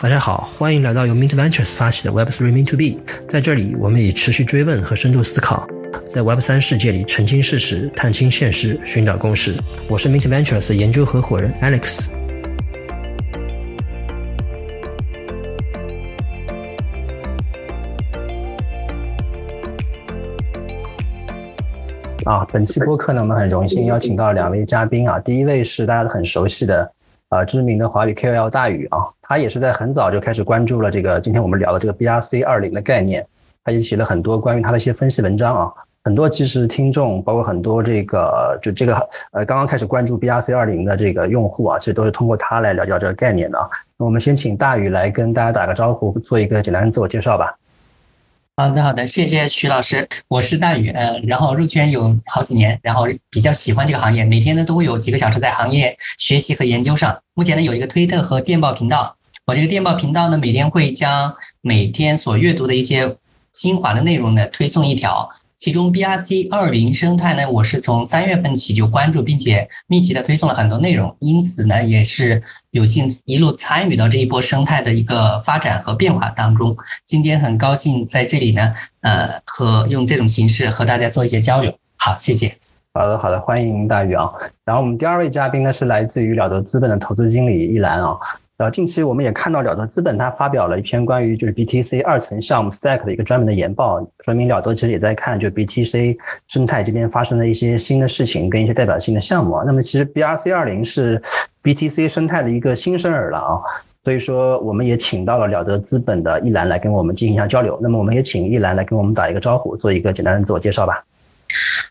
大家好，欢迎来到由 Mint Ventures 发起的 Web3 Mean to Be。在这里，我们以持续追问和深度思考，在 Web3 世界里澄清事实、探清现实、寻找共识。我是 Mint Ventures 的研究合伙人 Alex。啊，本期播客呢，我们很荣幸邀请到两位嘉宾啊。第一位是大家都很熟悉的，呃，知名的华语 KOL 大宇啊，他也是在很早就开始关注了这个今天我们聊的这个 BRC 二零的概念，他也写了很多关于他的一些分析文章啊。很多其实听众，包括很多这个就这个呃刚刚开始关注 BRC 二零的这个用户啊，其实都是通过他来了解到这个概念的啊。那我们先请大宇来跟大家打个招呼，做一个简单的自我介绍吧。好的，好的，谢谢徐老师，我是大宇，呃，然后入圈有好几年，然后比较喜欢这个行业，每天呢都会有几个小时在行业学习和研究上。目前呢有一个推特和电报频道，我这个电报频道呢每天会将每天所阅读的一些精华的内容呢推送一条。其中 BRC 二零生态呢，我是从三月份起就关注，并且密集的推送了很多内容，因此呢，也是有幸一路参与到这一波生态的一个发展和变化当中。今天很高兴在这里呢，呃，和用这种形式和大家做一些交流。好，谢谢。好的，好的，欢迎大宇啊。然后我们第二位嘉宾呢是来自于了得资本的投资经理一兰啊。呃，近期我们也看到了得资本它发表了一篇关于就是 BTC 二层项目 Stack 的一个专门的研报，说明了得其实也在看就 BTC 生态这边发生的一些新的事情跟一些代表性的项目。那么其实 BRC 二零是 BTC 生态的一个新生儿了啊，所以说我们也请到了了得资本的一兰来跟我们进行一下交流。那么我们也请一兰来跟我们打一个招呼，做一个简单的自我介绍吧。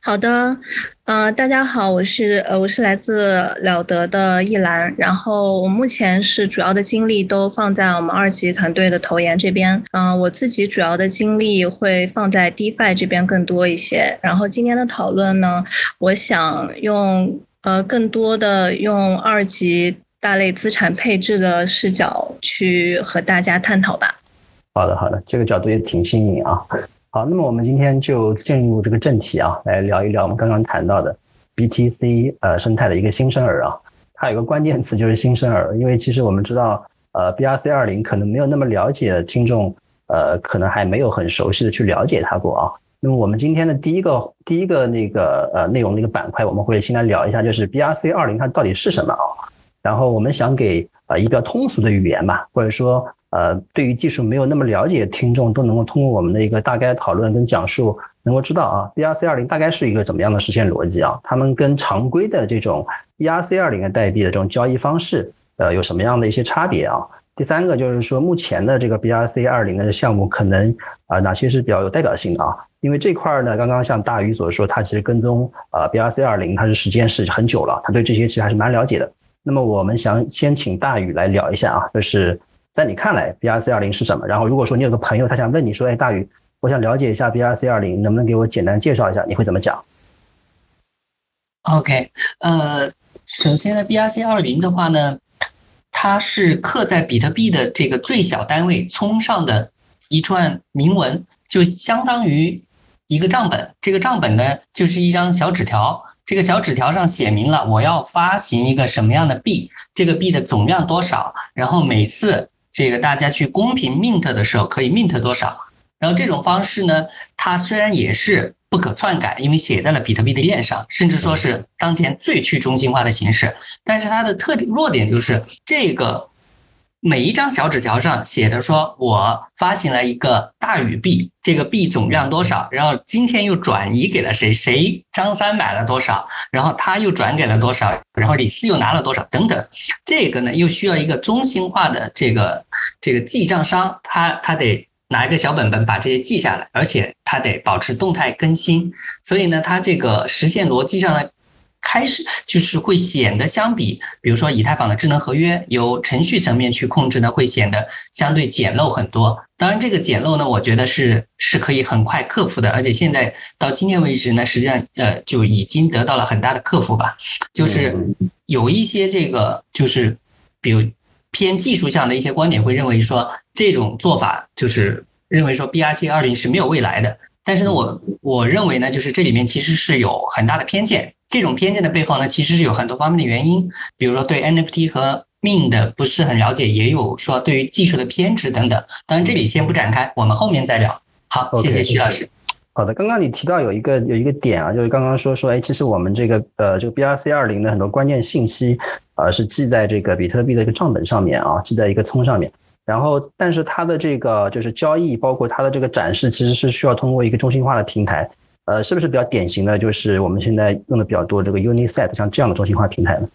好的，呃，大家好，我是呃，我是来自了得的易兰，然后我目前是主要的精力都放在我们二级团队的投研这边，嗯，我自己主要的精力会放在 DeFi 这边更多一些。然后今天的讨论呢，我想用呃更多的用二级大类资产配置的视角去和大家探讨吧。好的，好的，这个角度也挺新颖啊。好，那么我们今天就进入这个正题啊，来聊一聊我们刚刚谈到的 BTC 呃生态的一个新生儿啊。它有个关键词就是新生儿，因为其实我们知道，呃，BRC 二零可能没有那么了解的听众，呃，可能还没有很熟悉的去了解它过啊。那么我们今天的第一个第一个那个呃内容那个板块，我们会先来聊一下，就是 BRC 二零它到底是什么啊？然后我们想给啊一个通俗的语言吧，或者说。呃，对于技术没有那么了解的听众，都能够通过我们的一个大概讨论跟讲述，能够知道啊，BRC 二零大概是一个怎么样的实现逻辑啊？他们跟常规的这种 ERC 二零的代币的这种交易方式，呃，有什么样的一些差别啊？第三个就是说，目前的这个 BRC 二零的项目，可能啊哪些是比较有代表性的啊？因为这块呢，刚刚像大宇所说，他其实跟踪啊 BRC 二零，它是时间是很久了，他对这些其实还是蛮了解的。那么我们想先请大宇来聊一下啊，就是。在你看来，BRC 二零是什么？然后，如果说你有个朋友，他想问你说：“哎，大宇，我想了解一下 BRC 二零，能不能给我简单介绍一下？”你会怎么讲？OK，呃，首先呢，BRC 二零的话呢，它是刻在比特币的这个最小单位聪上的一串铭文，就相当于一个账本。这个账本呢，就是一张小纸条。这个小纸条上写明了我要发行一个什么样的币，这个币的总量多少，然后每次。这个大家去公平 mint 的时候可以 mint 多少？然后这种方式呢，它虽然也是不可篡改，因为写在了比特币的链上，甚至说是当前最去中心化的形式，但是它的特点弱点就是这个。每一张小纸条上写的说，我发行了一个大宇币，这个币总量多少？然后今天又转移给了谁？谁张三买了多少？然后他又转给了多少？然后李四又拿了多少？等等，这个呢又需要一个中心化的这个这个记账商，他他得拿一个小本本把这些记下来，而且他得保持动态更新。所以呢，它这个实现逻辑上呢。开始就是会显得相比，比如说以太坊的智能合约由程序层面去控制呢，会显得相对简陋很多。当然，这个简陋呢，我觉得是是可以很快克服的，而且现在到今天为止呢，实际上呃就已经得到了很大的克服吧。就是有一些这个就是比如偏技术上的一些观点会认为说这种做法就是认为说 BRC 二零是没有未来的。但是呢，我我认为呢，就是这里面其实是有很大的偏见。这种偏见的背后呢，其实是有很多方面的原因，比如说对 NFT 和命的不是很了解，也有说对于技术的偏执等等。当然这里先不展开，我们后面再聊。好，谢谢徐老师。好的，刚刚你提到有一个有一个点啊，就是刚刚说说，哎，其实我们这个呃，这个 BRC 二零的很多关键信息，呃，是记在这个比特币的一个账本上面啊，记在一个聪上面。然后，但是它的这个就是交易，包括它的这个展示，其实是需要通过一个中心化的平台。呃，是不是比较典型的就是我们现在用的比较多这个 Unisat 像这样的中心化平台呢？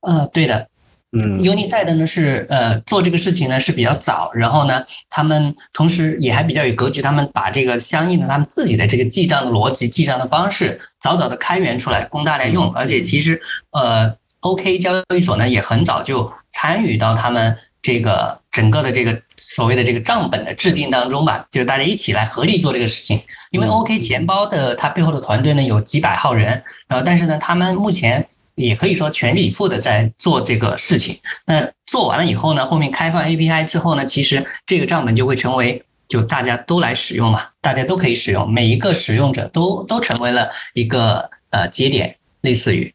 呃，对的。嗯，Unisat 呢是呃做这个事情呢是比较早，然后呢，他们同时也还比较有格局，他们把这个相应的他们自己的这个记账的逻辑、记账的方式早早的开源出来供大家用，而且其实呃 OK 交易所呢也很早就参与到他们这个整个的这个所谓的这个账本的制定当中吧，就是大家一起来合力做这个事情。因为 OK 钱包的它背后的团队呢有几百号人，然后但是呢他们目前。也可以说全力以赴的在做这个事情。那做完了以后呢，后面开放 API 之后呢，其实这个账本就会成为就大家都来使用嘛，大家都可以使用，每一个使用者都都成为了一个呃节点，类似于。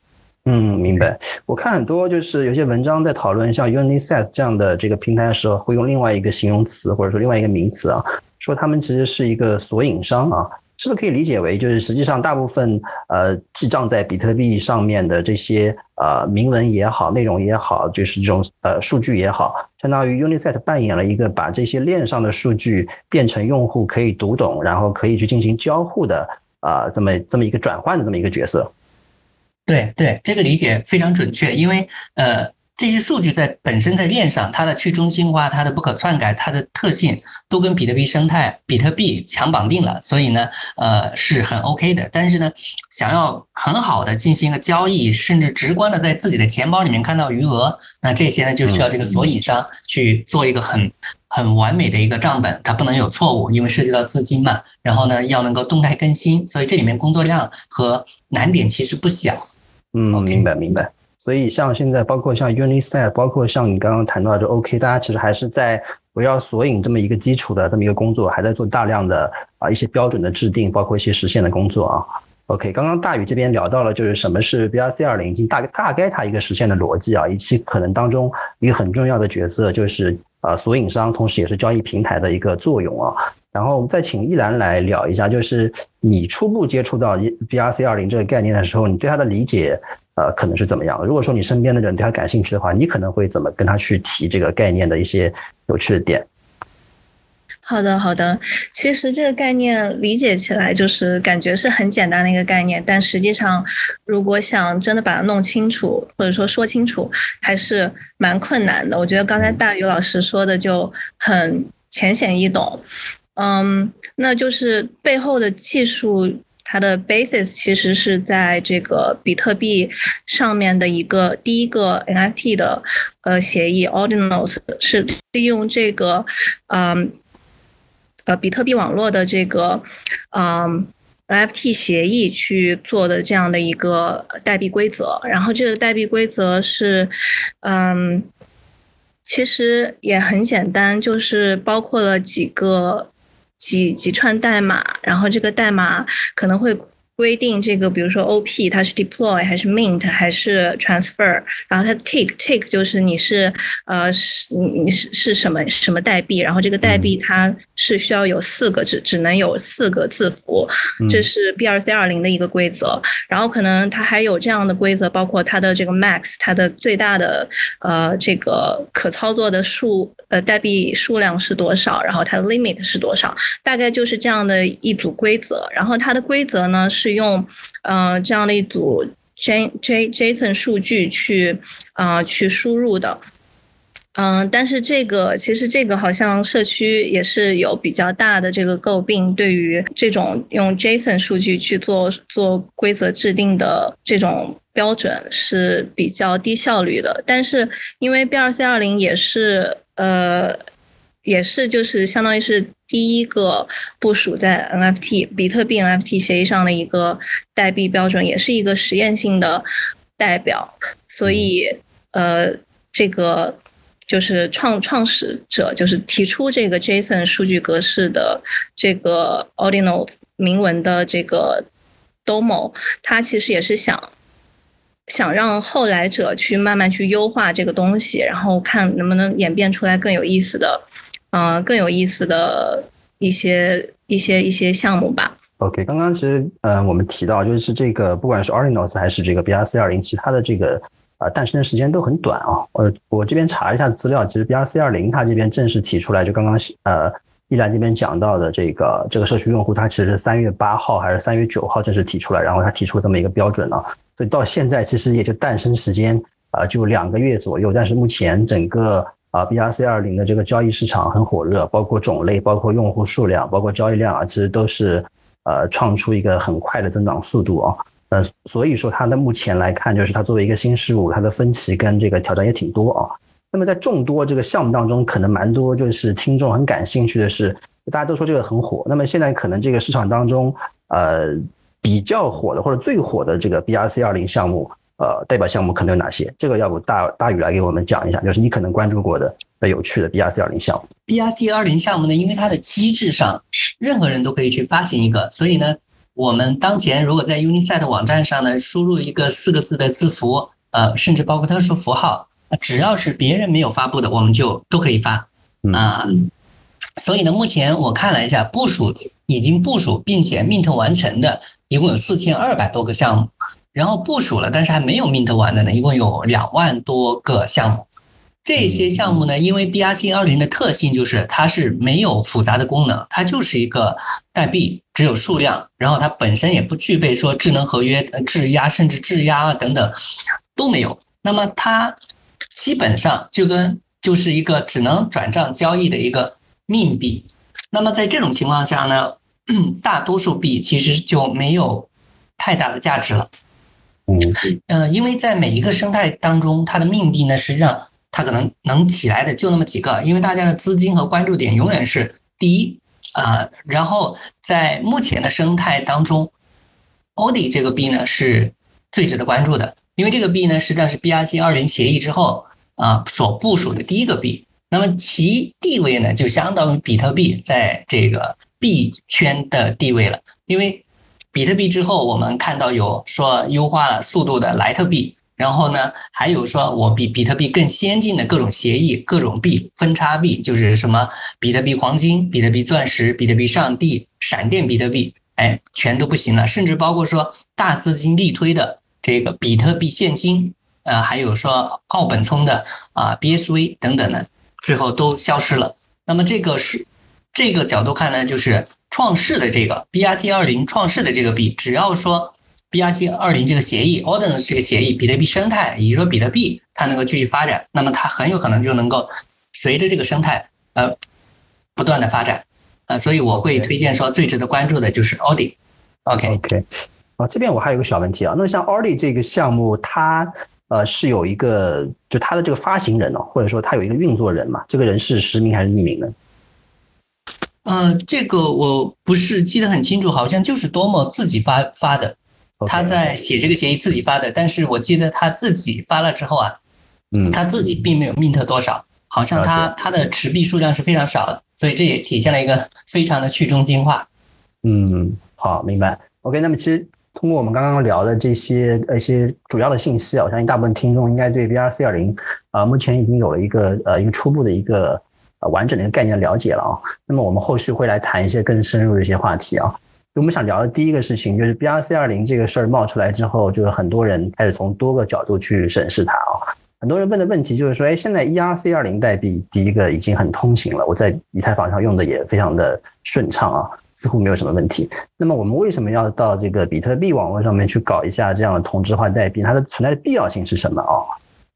嗯，明白。我看很多就是有些文章在讨论像 Unisat 这样的这个平台的时候，会用另外一个形容词或者说另外一个名词啊，说他们其实是一个索引商啊。是不是可以理解为，就是实际上大部分呃记账在比特币上面的这些呃铭文也好，内容也好，就是这种呃数据也好，相当于 Unisat 扮演了一个把这些链上的数据变成用户可以读懂，然后可以去进行交互的啊这么这么一个转换的这么一个角色。对对，这个理解非常准确，因为呃。这些数据在本身在链上，它的去中心化、它的不可篡改、它的特性都跟比特币生态、比特币强绑定了，所以呢，呃，是很 OK 的。但是呢，想要很好的进行一个交易，甚至直观的在自己的钱包里面看到余额，那这些呢就需要这个索引商去做一个很很完美的一个账本，它不能有错误，因为涉及到资金嘛。然后呢，要能够动态更新，所以这里面工作量和难点其实不小。嗯，明白明白。所以，像现在，包括像 Unisat，包括像你刚刚谈到的 OK，大家其实还是在围绕索引这么一个基础的这么一个工作，还在做大量的啊一些标准的制定，包括一些实现的工作啊。OK，刚刚大宇这边聊到了，就是什么是 BRC 二零，大概大概它一个实现的逻辑啊，以及可能当中一个很重要的角色就是呃索引商，同时也是交易平台的一个作用啊。然后我们再请一兰来聊一下，就是你初步接触到 BRC 二零这个概念的时候，你对它的理解。呃，可能是怎么样？如果说你身边的人对它感兴趣的话，你可能会怎么跟他去提这个概念的一些有趣的点？好的，好的。其实这个概念理解起来就是感觉是很简单的一个概念，但实际上如果想真的把它弄清楚或者说说清楚，还是蛮困难的。我觉得刚才大宇老师说的就很浅显易懂。嗯，那就是背后的技术。它的 basis 其实是在这个比特币上面的一个第一个 NFT 的呃协议 Ordinals 是利用这个嗯呃比特币网络的这个嗯 NFT 协议去做的这样的一个代币规则，然后这个代币规则是嗯其实也很简单，就是包括了几个。几几串代码，然后这个代码可能会。规定这个，比如说 OP 它是 deploy 还是 mint 还是 transfer，然后它 take take 就是你是呃是你你是是什么什么代币，然后这个代币它是需要有四个只只能有四个字符，这是 BRC 二零的一个规则。然后可能它还有这样的规则，包括它的这个 max 它的最大的呃这个可操作的数呃代币数量是多少，然后它的 limit 是多少，大概就是这样的一组规则。然后它的规则呢是。用，呃，这样的一组 J J JSON 数据去，啊，去输入的，嗯，但是这个其实这个好像社区也是有比较大的这个诟病，对于这种用 JSON 数据去做做规则制定的这种标准是比较低效率的。但是因为 BRC 二零也是，呃。也是，就是相当于是第一个部署在 NFT 比特币 NFT 协议上的一个代币标准，也是一个实验性的代表。所以，呃，这个就是创创始者就是提出这个 JSON 数据格式的这个 Ordinal 铭文的这个 Domo，他其实也是想。想让后来者去慢慢去优化这个东西，然后看能不能演变出来更有意思的，嗯，更有意思的一些一些一些项目吧。OK，刚刚其实呃我们提到就是这个不管是 Orinos 还是这个 BRC 二零，其他的这个呃诞生的时间都很短啊。我我这边查了一下资料，其实 BRC 二零它这边正式提出来，就刚刚呃依兰这边讲到的这个这个社区用户，它其实是三月八号还是三月九号正式提出来，然后它提出这么一个标准啊，所以到现在其实也就诞生时间啊就两个月左右，但是目前整个啊，BRC 二零的这个交易市场很火热，包括种类、包括用户数量、包括交易量啊，其实都是。呃，创出一个很快的增长速度啊，呃，所以说它的目前来看，就是它作为一个新事物，它的分歧跟这个挑战也挺多啊。那么在众多这个项目当中，可能蛮多就是听众很感兴趣的是，大家都说这个很火。那么现在可能这个市场当中，呃，比较火的或者最火的这个 BRC 二零项目，呃，代表项目可能有哪些？这个要不大大宇来给我们讲一下，就是你可能关注过的。有趣的 BRC 二零项目，BRC 二零项目呢，因为它的机制上，任何人都可以去发行一个，所以呢，我们当前如果在 Unisat 网站上呢，输入一个四个字的字符，呃，甚至包括特殊符号，只要是别人没有发布的，我们就都可以发啊。所以呢，目前我看了一下，部署已经部署并且 mint 完成的，一共有四千二百多个项目，然后部署了但是还没有 mint 完的呢，一共有两万多个项目。这些项目呢，因为 BRC 二零的特性就是它是没有复杂的功能，它就是一个代币，只有数量，然后它本身也不具备说智能合约、质押甚至质押啊等等都没有。那么它基本上就跟就是一个只能转账交易的一个命币。那么在这种情况下呢，大多数币其实就没有太大的价值了。嗯，呃，因为在每一个生态当中，它的命币呢，实际上。它可能能起来的就那么几个，因为大家的资金和关注点永远是第一啊。然后在目前的生态当中，OD 这个币呢是最值得关注的，因为这个币呢实际上是 BRC 二零协议之后啊所部署的第一个币。那么其地位呢就相当于比特币在这个币圈的地位了，因为比特币之后我们看到有说优化了速度的莱特币。然后呢，还有说我比比特币更先进的各种协议、各种币、分叉币，就是什么比特币黄金、比特币钻石、比特币上帝、闪电比特币，哎，全都不行了。甚至包括说大资金力推的这个比特币现金，呃，还有说奥本聪的啊 BSV 等等的，最后都消失了。那么这个是这个角度看呢，就是创世的这个 BRC 二零创世的这个币，只要说。BRC 二零这个协议 o r d e n 这个协议，比特币生态，以及说比特币它能够继续发展，那么它很有可能就能够随着这个生态呃不断的发展，呃，所以我会推荐说最值得关注的就是 Audi。OK OK，啊，这边我还有个小问题啊，那像 Audi 这个项目，它呃是有一个就它的这个发行人哦，或者说它有一个运作人嘛，这个人是实名还是匿名呢？嗯，这个我不是记得很清楚，好像就是多么自己发发的。他在写这个协议自己发的，但是我记得他自己发了之后啊，嗯，他自己并没有 mint 多少，好像他他的持币数量是非常少的，所以这也体现了一个非常的去中心化。嗯，好，明白。OK，那么其实通过我们刚刚聊的这些一些主要的信息啊，我相信大部分听众应该对 BRC 二零啊目前已经有了一个呃一个初步的一个呃完整的一个概念了解了啊。那么我们后续会来谈一些更深入的一些话题啊。我们想聊的第一个事情就是 BRC 二零这个事儿冒出来之后，就是很多人开始从多个角度去审视它啊。很多人问的问题就是说，哎，现在 ERC 二零代币第一个已经很通行了，我在以太坊上用的也非常的顺畅啊，似乎没有什么问题。那么我们为什么要到这个比特币网络上面去搞一下这样的同质化代币？它的存在的必要性是什么啊？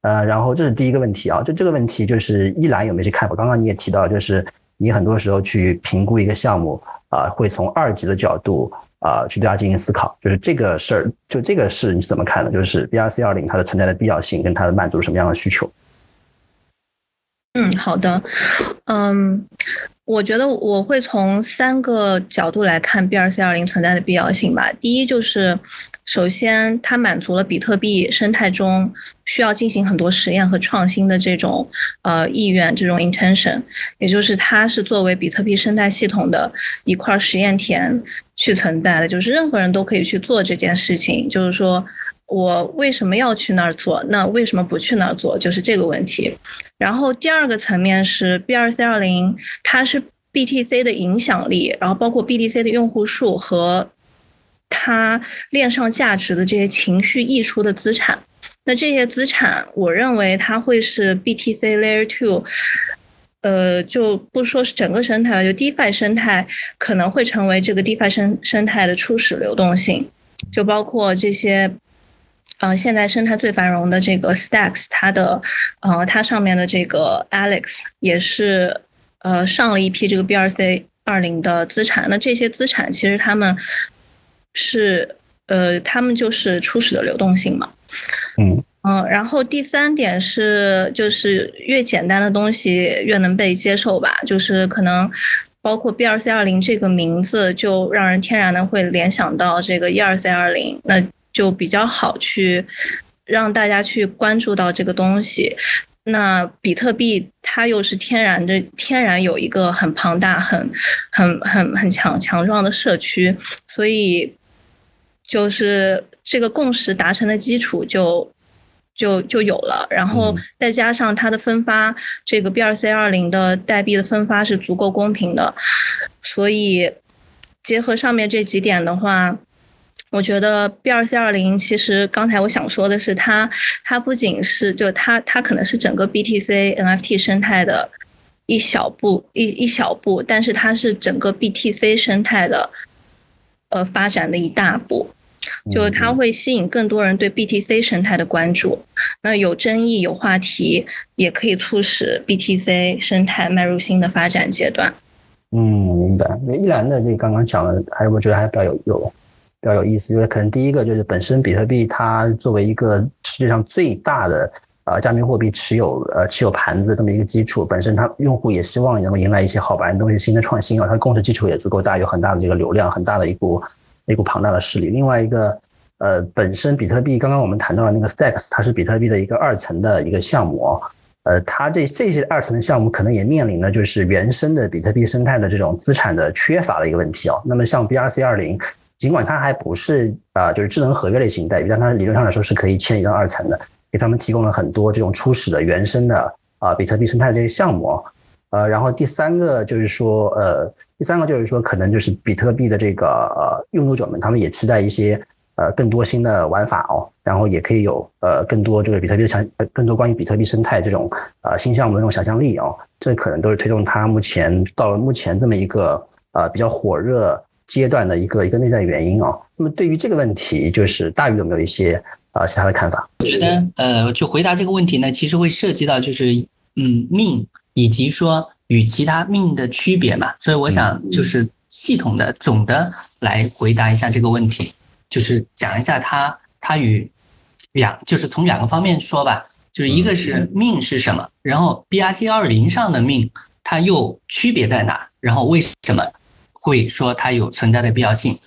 呃，然后这是第一个问题啊。就这个问题，就是一兰有没有去看法？刚刚你也提到，就是你很多时候去评估一个项目。啊，会从二级的角度啊去对它进行思考，就是这个事儿，就这个事你是怎么看的？就是 BRC 二零它的存在的必要性跟它的满足什么样的需求？嗯，好的，嗯，我觉得我会从三个角度来看 BRC 二零存在的必要性吧。第一就是。首先，它满足了比特币生态中需要进行很多实验和创新的这种呃意愿，这种 intention，也就是它是作为比特币生态系统的一块实验田去存在的，就是任何人都可以去做这件事情。就是说，我为什么要去那儿做？那为什么不去那儿做？就是这个问题。然后第二个层面是 B 二 C 二零，它是 BTC 的影响力，然后包括 BTC 的用户数和它链上价值的这些情绪溢出的资产。那这些资产，我认为它会是 BTC Layer Two。呃，就不说是整个生态吧，就 DeFi 生态可能会成为这个 DeFi 生生态的初始流动性，就包括这些，呃，现在生态最繁荣的这个 Stacks，它的，呃，它上面的这个 Alex 也是，呃，上了一批这个 BRC 二零的资产，那这些资产其实他们是，呃，他们就是初始的流动性嘛，嗯。嗯，然后第三点是，就是越简单的东西越能被接受吧。就是可能包括 B 二 C 二零这个名字，就让人天然的会联想到这个一二 C 二零，那就比较好去让大家去关注到这个东西。那比特币它又是天然的，天然有一个很庞大、很很很很强强壮的社区，所以就是这个共识达成的基础就。就就有了，然后再加上它的分发，这个 B 二 C 二零的代币的分发是足够公平的，所以结合上面这几点的话，我觉得 B 二 C 二零其实刚才我想说的是，它它不仅是就它它可能是整个 BTC NFT 生态的一小步一一小步，但是它是整个 BTC 生态的呃发展的一大步。就是它会吸引更多人对 BTC 生态的关注，那有争议有话题，也可以促使 BTC 生态迈入新的发展阶段。嗯，明白。那一兰的这刚刚讲的，还我觉得还比较有有比较有意思，因为可能第一个就是本身比特币它作为一个世界上最大的呃加密货币持有呃持有盘子这么一个基础，本身它用户也希望能够迎来一些好玩的东西、新的创新啊，它的共识基础也足够大，有很大的这个流量，很大的一股。一股庞大的势力。另外一个，呃，本身比特币刚刚我们谈到了那个 Stacks，它是比特币的一个二层的一个项目。呃，它这这些二层的项目可能也面临了就是原生的比特币生态的这种资产的缺乏的一个问题哦。那么像 BRC 二零，尽管它还不是啊，就是智能合约类型代币，但它理论上来说是可以迁移到二层的，给他们提供了很多这种初始的原生的啊比特币生态这些项目。呃，然后第三个就是说，呃，第三个就是说，可能就是比特币的这个呃拥有者们，他们也期待一些呃更多新的玩法哦，然后也可以有呃更多这个比特币的想，更多关于比特币生态这种呃新项目的那种想象力哦，这可能都是推动它目前到了目前这么一个呃比较火热阶段的一个一个内在原因哦。那么对于这个问题，就是大宇有没有一些啊其他的看法？我觉得呃，就回答这个问题呢，其实会涉及到就是嗯命。以及说与其他命的区别嘛，所以我想就是系统的总的来回答一下这个问题，就是讲一下它它与两就是从两个方面说吧，就是一个是命是什么，然后 BRC 二零上的命它又区别在哪，然后为什么会说它有存在的必要性？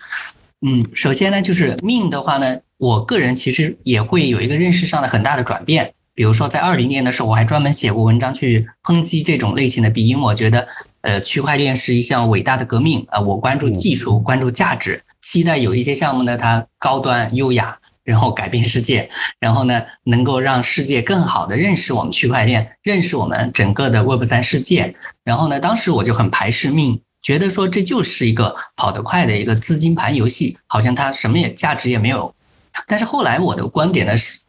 嗯，首先呢，就是命的话呢，我个人其实也会有一个认识上的很大的转变。比如说，在二零年的时候，我还专门写过文章去抨击这种类型的币，因为我觉得，呃，区块链是一项伟大的革命啊。我关注技术，关注价值，期待有一些项目呢，它高端优雅，然后改变世界，然后呢，能够让世界更好的认识我们区块链，认识我们整个的 Web 三世界。然后呢，当时我就很排斥命，觉得说这就是一个跑得快的一个资金盘游戏，好像它什么也价值也没有。但是后来我的观点呢是。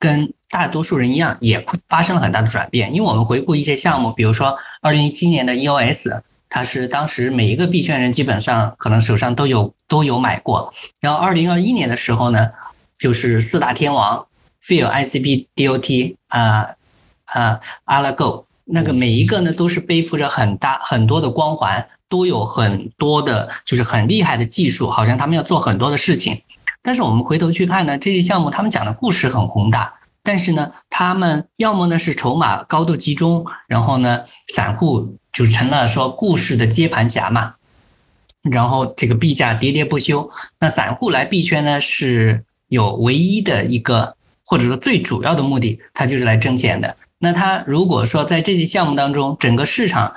跟大多数人一样，也发生了很大的转变。因为我们回顾一些项目，比如说二零一七年的 EOS，它是当时每一个币圈人基本上可能手上都有都有买过。然后二零二一年的时候呢，就是四大天王 f e e l ICP、DOT 啊啊 Algo，那个每一个呢都是背负着很大很多的光环，都有很多的就是很厉害的技术，好像他们要做很多的事情。但是我们回头去看呢，这些项目他们讲的故事很宏大，但是呢，他们要么呢是筹码高度集中，然后呢，散户就成了说故事的接盘侠嘛，然后这个币价喋喋不休。那散户来币圈呢，是有唯一的一个或者说最主要的目的，他就是来挣钱的。那他如果说在这些项目当中，整个市场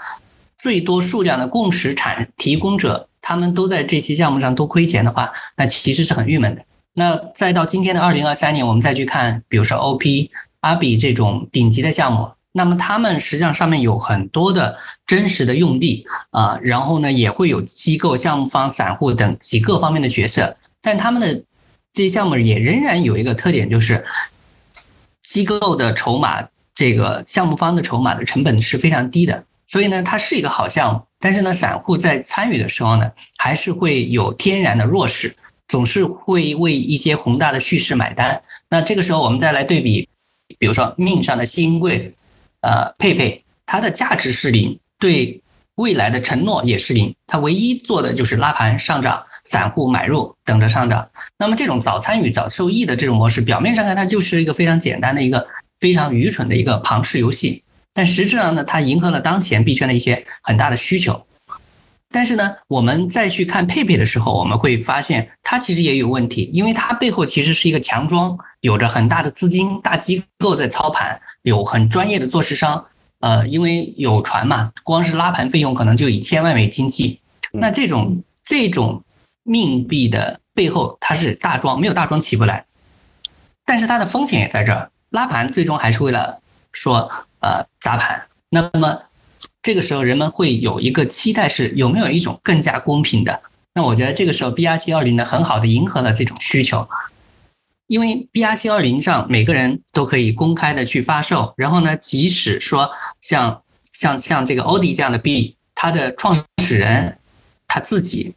最多数量的共识产提供者。他们都在这些项目上都亏钱的话，那其实是很郁闷的。那再到今天的二零二三年，我们再去看，比如说 OP、阿比这种顶级的项目，那么他们实际上上面有很多的真实的用地啊，然后呢也会有机构、项目方、散户等几个方面的角色，但他们的这些项目也仍然有一个特点，就是机构的筹码，这个项目方的筹码的成本是非常低的，所以呢，它是一个好项目。但是呢，散户在参与的时候呢，还是会有天然的弱势。总是会为一些宏大的叙事买单。那这个时候，我们再来对比，比如说命上的新贵，呃，佩佩，它的价值是零，对未来的承诺也是零，它唯一做的就是拉盘上涨，散户买入等着上涨。那么这种早参与早受益的这种模式，表面上看它就是一个非常简单的一个非常愚蠢的一个庞氏游戏，但实质上呢，它迎合了当前币圈的一些很大的需求。但是呢，我们再去看佩佩的时候，我们会发现它其实也有问题，因为它背后其实是一个强庄，有着很大的资金、大机构在操盘，有很专业的做市商。呃，因为有船嘛，光是拉盘费用可能就以千万美金计。那这种这种命币的背后，它是大庄，没有大庄起不来。但是它的风险也在这儿，拉盘最终还是为了说呃砸盘。那么。这个时候，人们会有一个期待，是有没有一种更加公平的？那我觉得这个时候，BRC 二零呢，很好的迎合了这种需求，因为 BRC 二零上每个人都可以公开的去发售，然后呢，即使说像像像这个欧迪这样的币，它的创始人他自己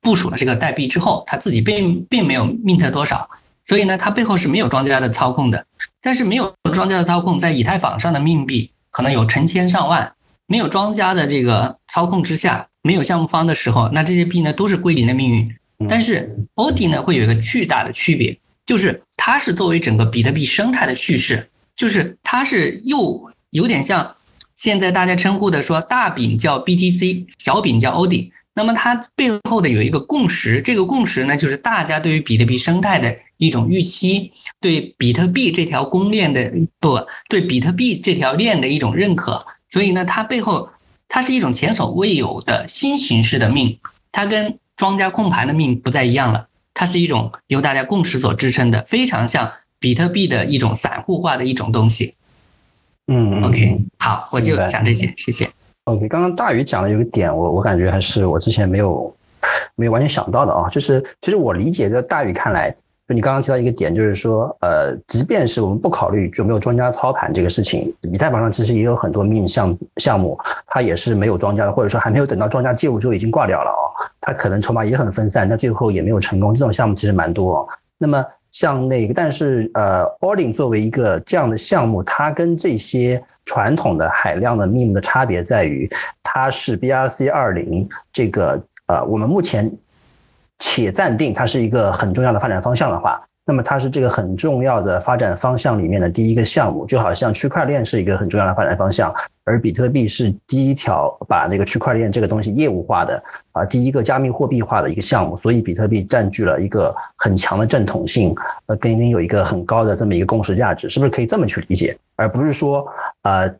部署了这个代币之后，他自己并并没有 mint 多少，所以呢，它背后是没有庄家的操控的。但是没有庄家的操控，在以太坊上的命币可能有成千上万。没有庄家的这个操控之下，没有项目方的时候，那这些币呢都是归零的命运。但是 OD 呢会有一个巨大的区别，就是它是作为整个比特币生态的叙事，就是它是又有点像现在大家称呼的说大饼叫 BTC，小饼叫 OD。那么它背后的有一个共识，这个共识呢就是大家对于比特币生态的一种预期，对比特币这条公链的不对比特币这条链的一种认可。所以呢，它背后它是一种前所未有的新形式的命，它跟庄家控盘的命不再一样了，它是一种由大家共识所支撑的，非常像比特币的一种散户化的一种东西。嗯，OK，好，我就讲这些，谢谢。OK，刚刚大宇讲的有个点，我我感觉还是我之前没有没有完全想到的啊，就是其实我理解在大宇看来。就你刚刚提到一个点，就是说，呃，即便是我们不考虑有没有庄家操盘这个事情，以太坊上其实也有很多命项项目，它也是没有庄家的，或者说还没有等到庄家介入就已经挂掉了哦，它可能筹码也很分散，但最后也没有成功，这种项目其实蛮多。那么像那个，但是呃 a l l i n 作为一个这样的项目，它跟这些传统的海量的命的差别在于，它是 BRC 二零这个呃，我们目前。且暂定它是一个很重要的发展方向的话，那么它是这个很重要的发展方向里面的第一个项目，就好像区块链是一个很重要的发展方向，而比特币是第一条把那个区块链这个东西业务化的啊，第一个加密货币化的一个项目，所以比特币占据了一个很强的正统性，呃，跟应有一个很高的这么一个共识价值，是不是可以这么去理解？而不是说，呃，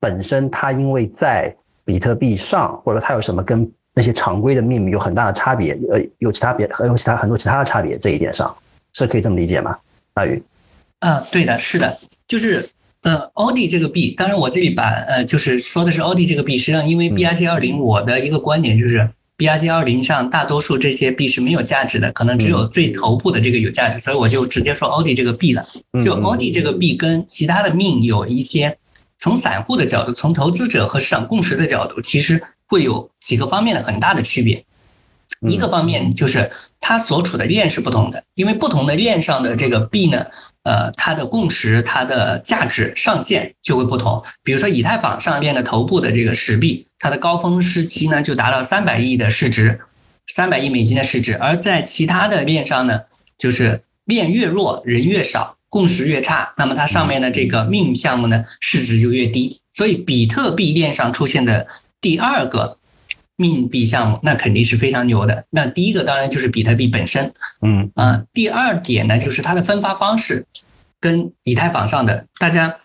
本身它因为在比特币上，或者它有什么跟那些常规的命名有很大的差别，呃，有其他别，还有其他很多其他的差别，这一点上是可以这么理解吗？大宇？啊，对的，是的，就是呃，奥迪这个币，当然我这里把呃，就是说的是奥迪这个币，实际上因为 BRC 二零，我的一个观点就是 BRC 二零上大多数这些币是没有价值的，可能只有最头部的这个有价值，所以我就直接说奥迪这个币了。就奥迪这个币跟其他的命有一些。从散户的角度，从投资者和市场共识的角度，其实会有几个方面的很大的区别。一个方面就是它所处的链是不同的，因为不同的链上的这个币呢，呃，它的共识、它的价值上限就会不同。比如说，以太坊上链的头部的这个十币，它的高峰时期呢就达到三百亿的市值，三百亿美金的市值；而在其他的链上呢，就是链越弱，人越少。共识越差，那么它上面的这个命项目呢，市值就越低。所以比特币链上出现的第二个命币项目，那肯定是非常牛的。那第一个当然就是比特币本身，嗯啊。第二点呢，就是它的分发方式跟以太坊上的，大家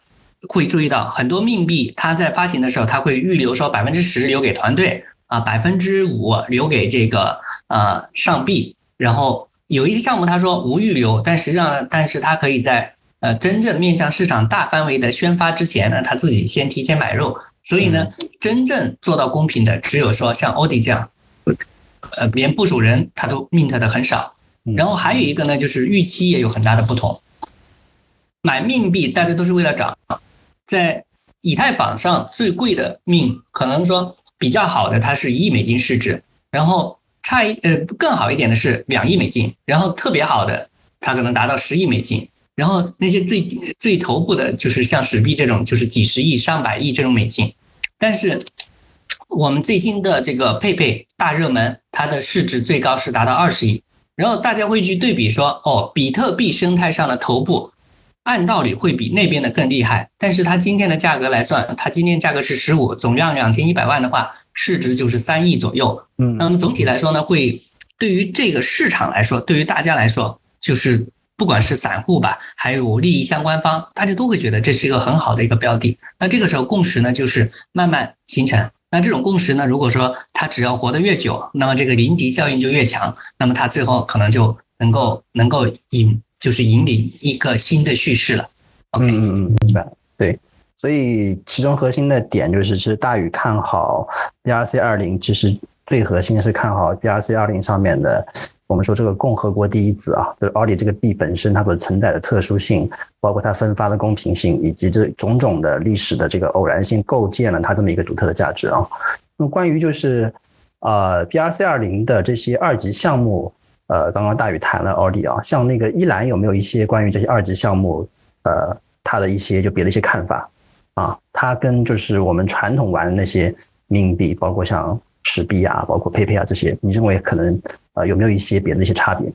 会注意到很多命币，它在发行的时候，它会预留说百分之十留给团队啊，百分之五留给这个呃上币，然后。有一些项目他说无预留，但实际上，但是它可以在呃真正面向市场大范围的宣发之前呢，他自己先提前买入。所以呢，真正做到公平的，只有说像奥迪这样，呃，连部署人他都 mint 的很少。然后还有一个呢，就是预期也有很大的不同。买命币大家都是为了涨，在以太坊上最贵的命，可能说比较好的它是一亿美金市值，然后差一呃更好一点的是两亿美金，然后特别好的它可能达到十亿美金，然后那些最最头部的就是像史币这种就是几十亿上百亿这种美金，但是我们最新的这个佩佩大热门，它的市值最高是达到二十亿，然后大家会去对比说哦，比特币生态上的头部。按道理会比那边的更厉害，但是它今天的价格来算，它今天价格是十五，总量两千一百万的话，市值就是三亿左右。嗯，那么总体来说呢，会对于这个市场来说，对于大家来说，就是不管是散户吧，还有利益相关方，大家都会觉得这是一个很好的一个标的。那这个时候共识呢，就是慢慢形成。那这种共识呢，如果说它只要活得越久，那么这个临敌效应就越强，那么它最后可能就能够能够引。就是引领一个新的叙事了。嗯嗯嗯，明白。对，所以其中核心的点就是，其实大宇看好 BRC 二零，其实最核心是看好 BRC 二零上面的。我们说这个共和国第一子啊，就是奥迪这个币本身它所承载的特殊性，包括它分发的公平性，以及这种种的历史的这个偶然性，构建了它这么一个独特的价值啊。那么关于就是呃 BRC 二零的这些二级项目。呃，刚刚大宇谈了奥迪啊，像那个依兰有没有一些关于这些二级项目，呃，他的一些就别的一些看法啊？他跟就是我们传统玩的那些冥币，包括像史币啊，包括佩佩啊这些，你认为可能呃有没有一些别的一些差别？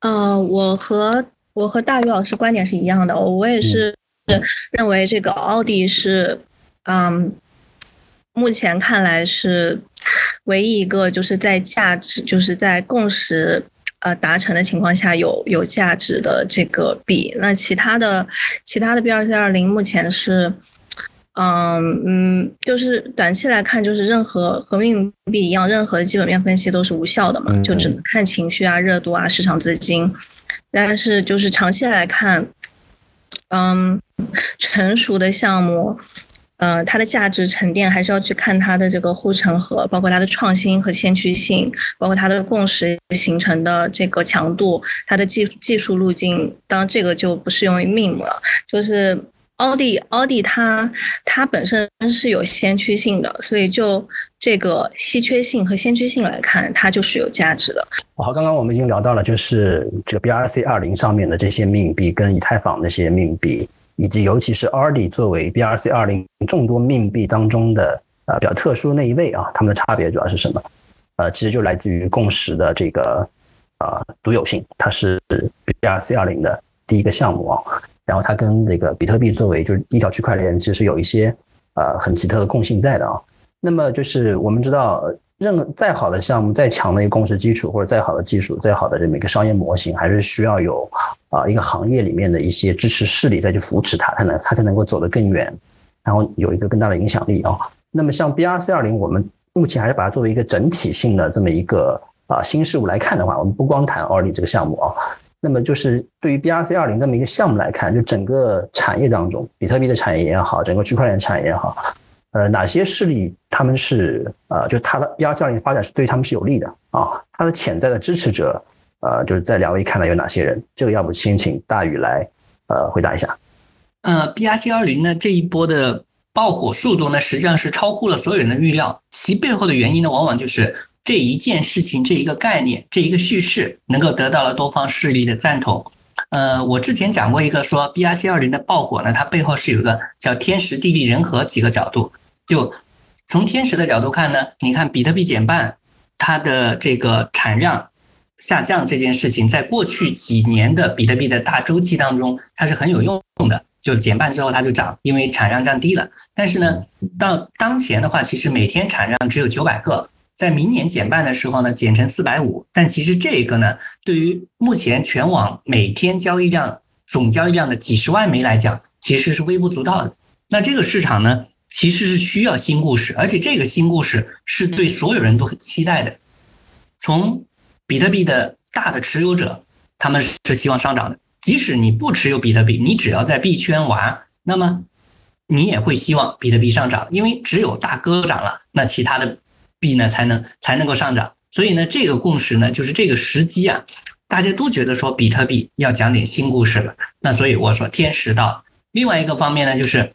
嗯，我和我和大宇老师观点是一样的，我也是认为这个奥迪是，嗯，目前看来是。唯一一个就是在价值，就是在共识呃达成的情况下有有价值的这个币，那其他的其他的 B 二 C 二零目前是，嗯嗯，就是短期来看，就是任何和命币一样，任何的基本面分析都是无效的嘛，就只能看情绪啊、热度啊、市场资金，但是就是长期来看，嗯，成熟的项目。呃，它的价值沉淀还是要去看它的这个护城河，包括它的创新和先驱性，包括它的共识形成的这个强度，它的技技术路径。当然，这个就不适用于 MIM 了。就是奥迪，奥迪它它本身是有先驱性的，所以就这个稀缺性和先驱性来看，它就是有价值的。好，刚刚我们已经聊到了，就是这个 BRC 二零上面的这些命币跟以太坊那些命币。以及尤其是 RD 作为 BRC 二零众多命币当中的呃比较特殊那一位啊，他们的差别主要是什么？呃，其实就来自于共识的这个呃独有性，它是 BRC 二零的第一个项目啊。然后它跟这个比特币作为就是一条区块链，其实有一些呃很奇特的共性在的啊。那么就是我们知道。任何再好的项目，再强的一个共识基础，或者再好的技术，再好的这么一个商业模型，还是需要有啊一个行业里面的一些支持势力再去扶持它，它能它才能够走得更远，然后有一个更大的影响力啊。那么像 BRC 二零，我们目前还是把它作为一个整体性的这么一个啊新事物来看的话，我们不光谈奥利这个项目啊，那么就是对于 BRC 二零这么一个项目来看，就整个产业当中，比特币的产业也好，整个区块链产业也好。呃，哪些势力他们是呃，就它的 B R C 二零发展是对他们是有利的啊？它的潜在的支持者，呃，就是在两位看来有哪些人？这个要不先请大宇来呃回答一下。呃，B R C 二零呢这一波的爆火速度呢，实际上是超乎了所有人的预料。其背后的原因呢，往往就是这一件事情、这一个概念、这一个叙事，能够得到了多方势力的赞同。呃，我之前讲过一个说 B R C 二零的爆火呢，它背后是有一个叫天时地利人和几个角度。就从天时的角度看呢，你看比特币减半，它的这个产量下降这件事情，在过去几年的比特币的大周期当中，它是很有用的。就减半之后它就涨，因为产量降低了。但是呢，到当前的话，其实每天产量只有九百个，在明年减半的时候呢，减成四百五。但其实这个呢，对于目前全网每天交易量总交易量的几十万枚来讲，其实是微不足道的。那这个市场呢？其实是需要新故事，而且这个新故事是对所有人都很期待的。从比特币的大的持有者，他们是希望上涨的。即使你不持有比特币，你只要在币圈玩，那么你也会希望比特币上涨，因为只有大哥涨了，那其他的币呢才能才能够上涨。所以呢，这个共识呢，就是这个时机啊，大家都觉得说比特币要讲点新故事了。那所以我说天时到。另外一个方面呢，就是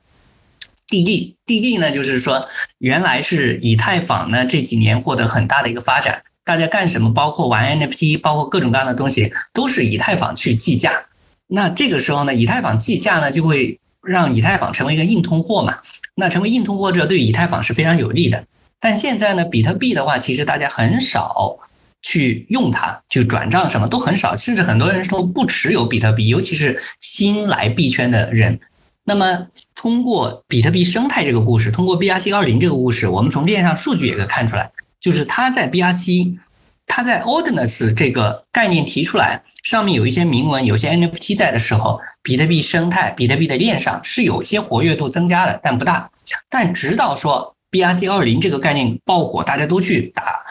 地利。地利呢，就是说原来是以太坊呢这几年获得很大的一个发展，大家干什么，包括玩 NFT，包括各种各样的东西，都是以太坊去计价。那这个时候呢，以太坊计价呢，就会让以太坊成为一个硬通货嘛。那成为硬通货，这对以太坊是非常有利的。但现在呢，比特币的话，其实大家很少去用它，就转账什么都很少，甚至很多人都不持有比特币，尤其是新来币圈的人。那么，通过比特币生态这个故事，通过 BRC 二零这个故事，我们从链上数据也可以看出来，就是它在 BRC，它在 Ordinance 这个概念提出来，上面有一些铭文，有些 NFT 在的时候，比特币生态、比特币的链上是有些活跃度增加的，但不大。但直到说。BRC 二零这个概念爆火，大家都去打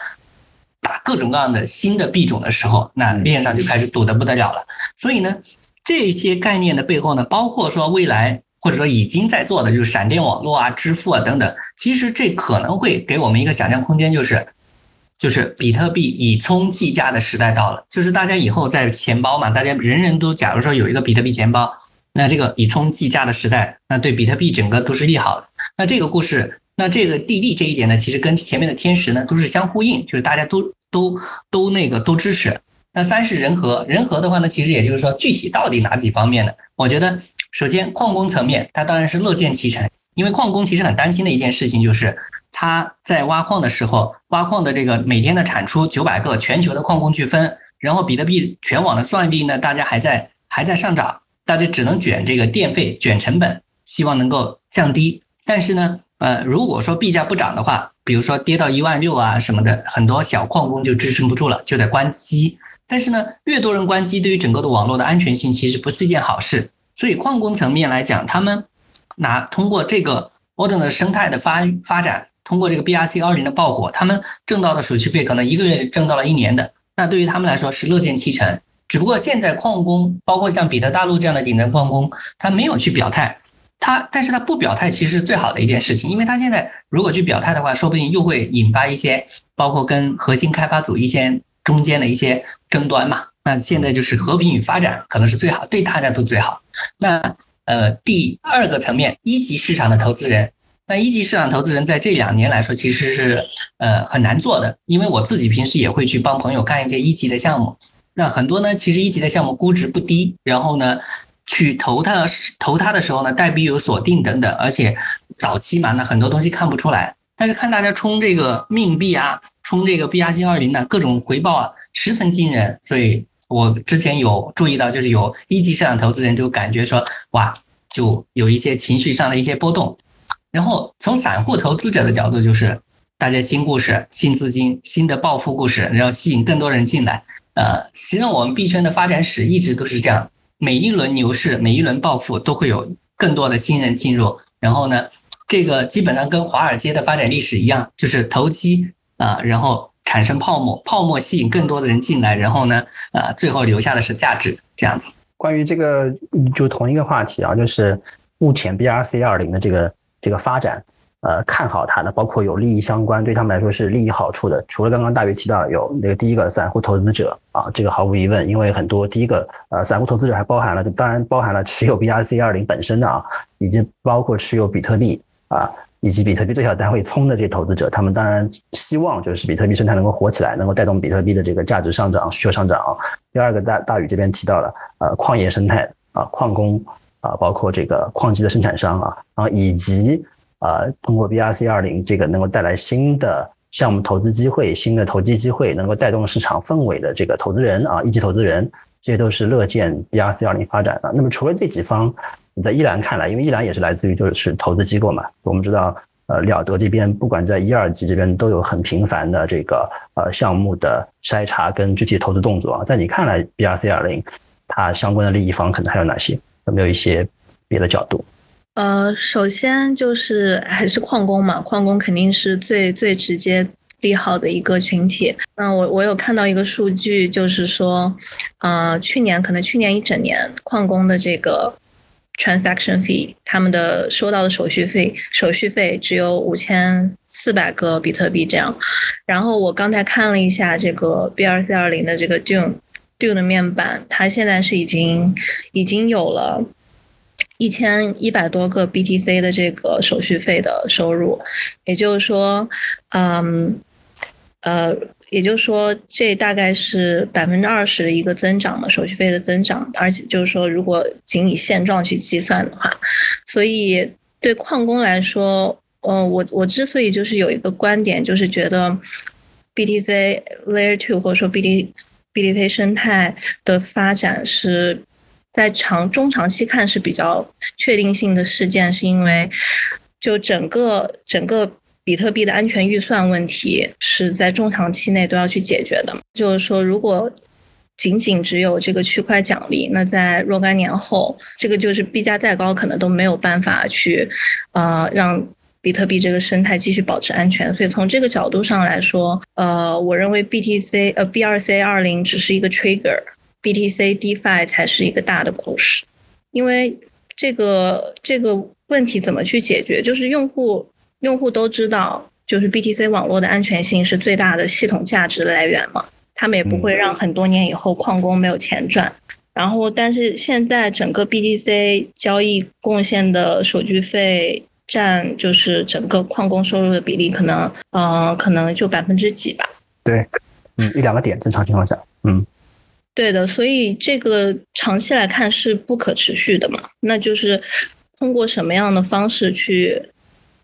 打各种各样的新的币种的时候，那链上就开始堵得不得了了。所以呢，这些概念的背后呢，包括说未来或者说已经在做的就是闪电网络啊、支付啊等等，其实这可能会给我们一个想象空间，就是就是比特币以充计价的时代到了，就是大家以后在钱包嘛，大家人人都假如说有一个比特币钱包，那这个以充计价的时代，那对比特币整个都是利好的。那这个故事。那这个地利这一点呢，其实跟前面的天时呢都是相呼应，就是大家都都都那个都支持。那三是人和，人和的话呢，其实也就是说具体到底哪几方面呢？我觉得首先矿工层面，他当然是乐见其成，因为矿工其实很担心的一件事情就是他在挖矿的时候，挖矿的这个每天的产出九百个，全球的矿工去分，然后比特币全网的算力呢，大家还在还在上涨，大家只能卷这个电费，卷成本，希望能够降低，但是呢。呃，如果说币价不涨的话，比如说跌到一万六啊什么的，很多小矿工就支撑不住了，就得关机。但是呢，越多人关机，对于整个的网络的安全性其实不是一件好事。所以矿工层面来讲，他们拿通过这个 Ordinal 的生态的发发展，通过这个 BRC 二零的爆火，他们挣到的手续费可能一个月挣到了一年的，那对于他们来说是乐见其成。只不过现在矿工，包括像比特大陆这样的顶层矿工，他没有去表态。他，但是他不表态其实是最好的一件事情，因为他现在如果去表态的话，说不定又会引发一些，包括跟核心开发组一些中间的一些争端嘛。那现在就是和平与发展可能是最好，对大家都最好。那呃，第二个层面，一级市场的投资人，那一级市场投资人在这两年来说其实是呃很难做的，因为我自己平时也会去帮朋友干一些一级的项目，那很多呢，其实一级的项目估值不低，然后呢。去投它投它的时候呢，代币有锁定等等，而且早期嘛，那很多东西看不出来。但是看大家冲这个命币啊，冲这个 BRC 二零的各种回报啊，十分惊人。所以我之前有注意到，就是有一级市场投资人就感觉说，哇，就有一些情绪上的一些波动。然后从散户投资者的角度，就是大家新故事、新资金、新的暴富故事，然后吸引更多人进来。呃，实际上我们币圈的发展史一直都是这样。每一轮牛市，每一轮暴富都会有更多的新人进入。然后呢，这个基本上跟华尔街的发展历史一样，就是投机啊，然后产生泡沫，泡沫吸引更多的人进来，然后呢，呃，最后留下的是价值这样子。关于这个，就同一个话题啊，就是目前 BRC 二零的这个这个发展。呃，看好它的，包括有利益相关，对他们来说是利益好处的。除了刚刚大约提到有那个第一个散户投资者啊，这个毫无疑问，因为很多第一个呃散户投资者还包含了，当然包含了持有 BRC 二零本身的啊，以及包括持有比特币啊，以及比特币最小单位聪的这些投资者，他们当然希望就是比特币生态能够火起来，能够带动比特币的这个价值上涨、需求上涨。第二个大大宇这边提到了呃矿业生态啊，矿工啊，包括这个矿机的生产商啊，然后以及。啊，通过 BRC 二零这个能够带来新的项目投资机会、新的投机机会，能够带动市场氛围的这个投资人啊，一级投资人，这些都是乐见 BRC 二零发展的。那么除了这几方，你在依兰看来，因为依兰也是来自于就是投资机构嘛，我们知道，呃，了得这边不管在一二级这边都有很频繁的这个呃项目的筛查跟具体投资动作啊。在你看来，BRC 二零它相关的利益方可能还有哪些？有没有一些别的角度？呃，首先就是还是矿工嘛，矿工肯定是最最直接利好的一个群体。那我我有看到一个数据，就是说，呃，去年可能去年一整年矿工的这个 transaction fee，他们的收到的手续费手续费只有五千四百个比特币这样。然后我刚才看了一下这个 BRC 二零的这个 Dune Dune 的面板，它现在是已经已经有了。一千一百多个 BTC 的这个手续费的收入，也就是说，嗯，呃，也就是说，这大概是百分之二十的一个增长嘛，手续费的增长，而且就是说，如果仅以现状去计算的话，所以对矿工来说，呃，我我之所以就是有一个观点，就是觉得 BTC Layer Two 或者说 BT BTC 生态的发展是。在长中长期看是比较确定性的事件，是因为就整个整个比特币的安全预算问题是在中长期内都要去解决的。就是说，如果仅仅只有这个区块奖励，那在若干年后，这个就是币价再高，可能都没有办法去呃让比特币这个生态继续保持安全。所以从这个角度上来说，呃，我认为 BTC 呃 BRC 二零只是一个 trigger。BTC DeFi 才是一个大的故事，因为这个这个问题怎么去解决？就是用户用户都知道，就是 BTC 网络的安全性是最大的系统价值的来源嘛，他们也不会让很多年以后矿工没有钱赚。然后，但是现在整个 BTC 交易贡献的手续费占就是整个矿工收入的比例，可能嗯，可能就百分之几吧。对，嗯，一两个点，正常情况下，嗯。对的，所以这个长期来看是不可持续的嘛？那就是通过什么样的方式去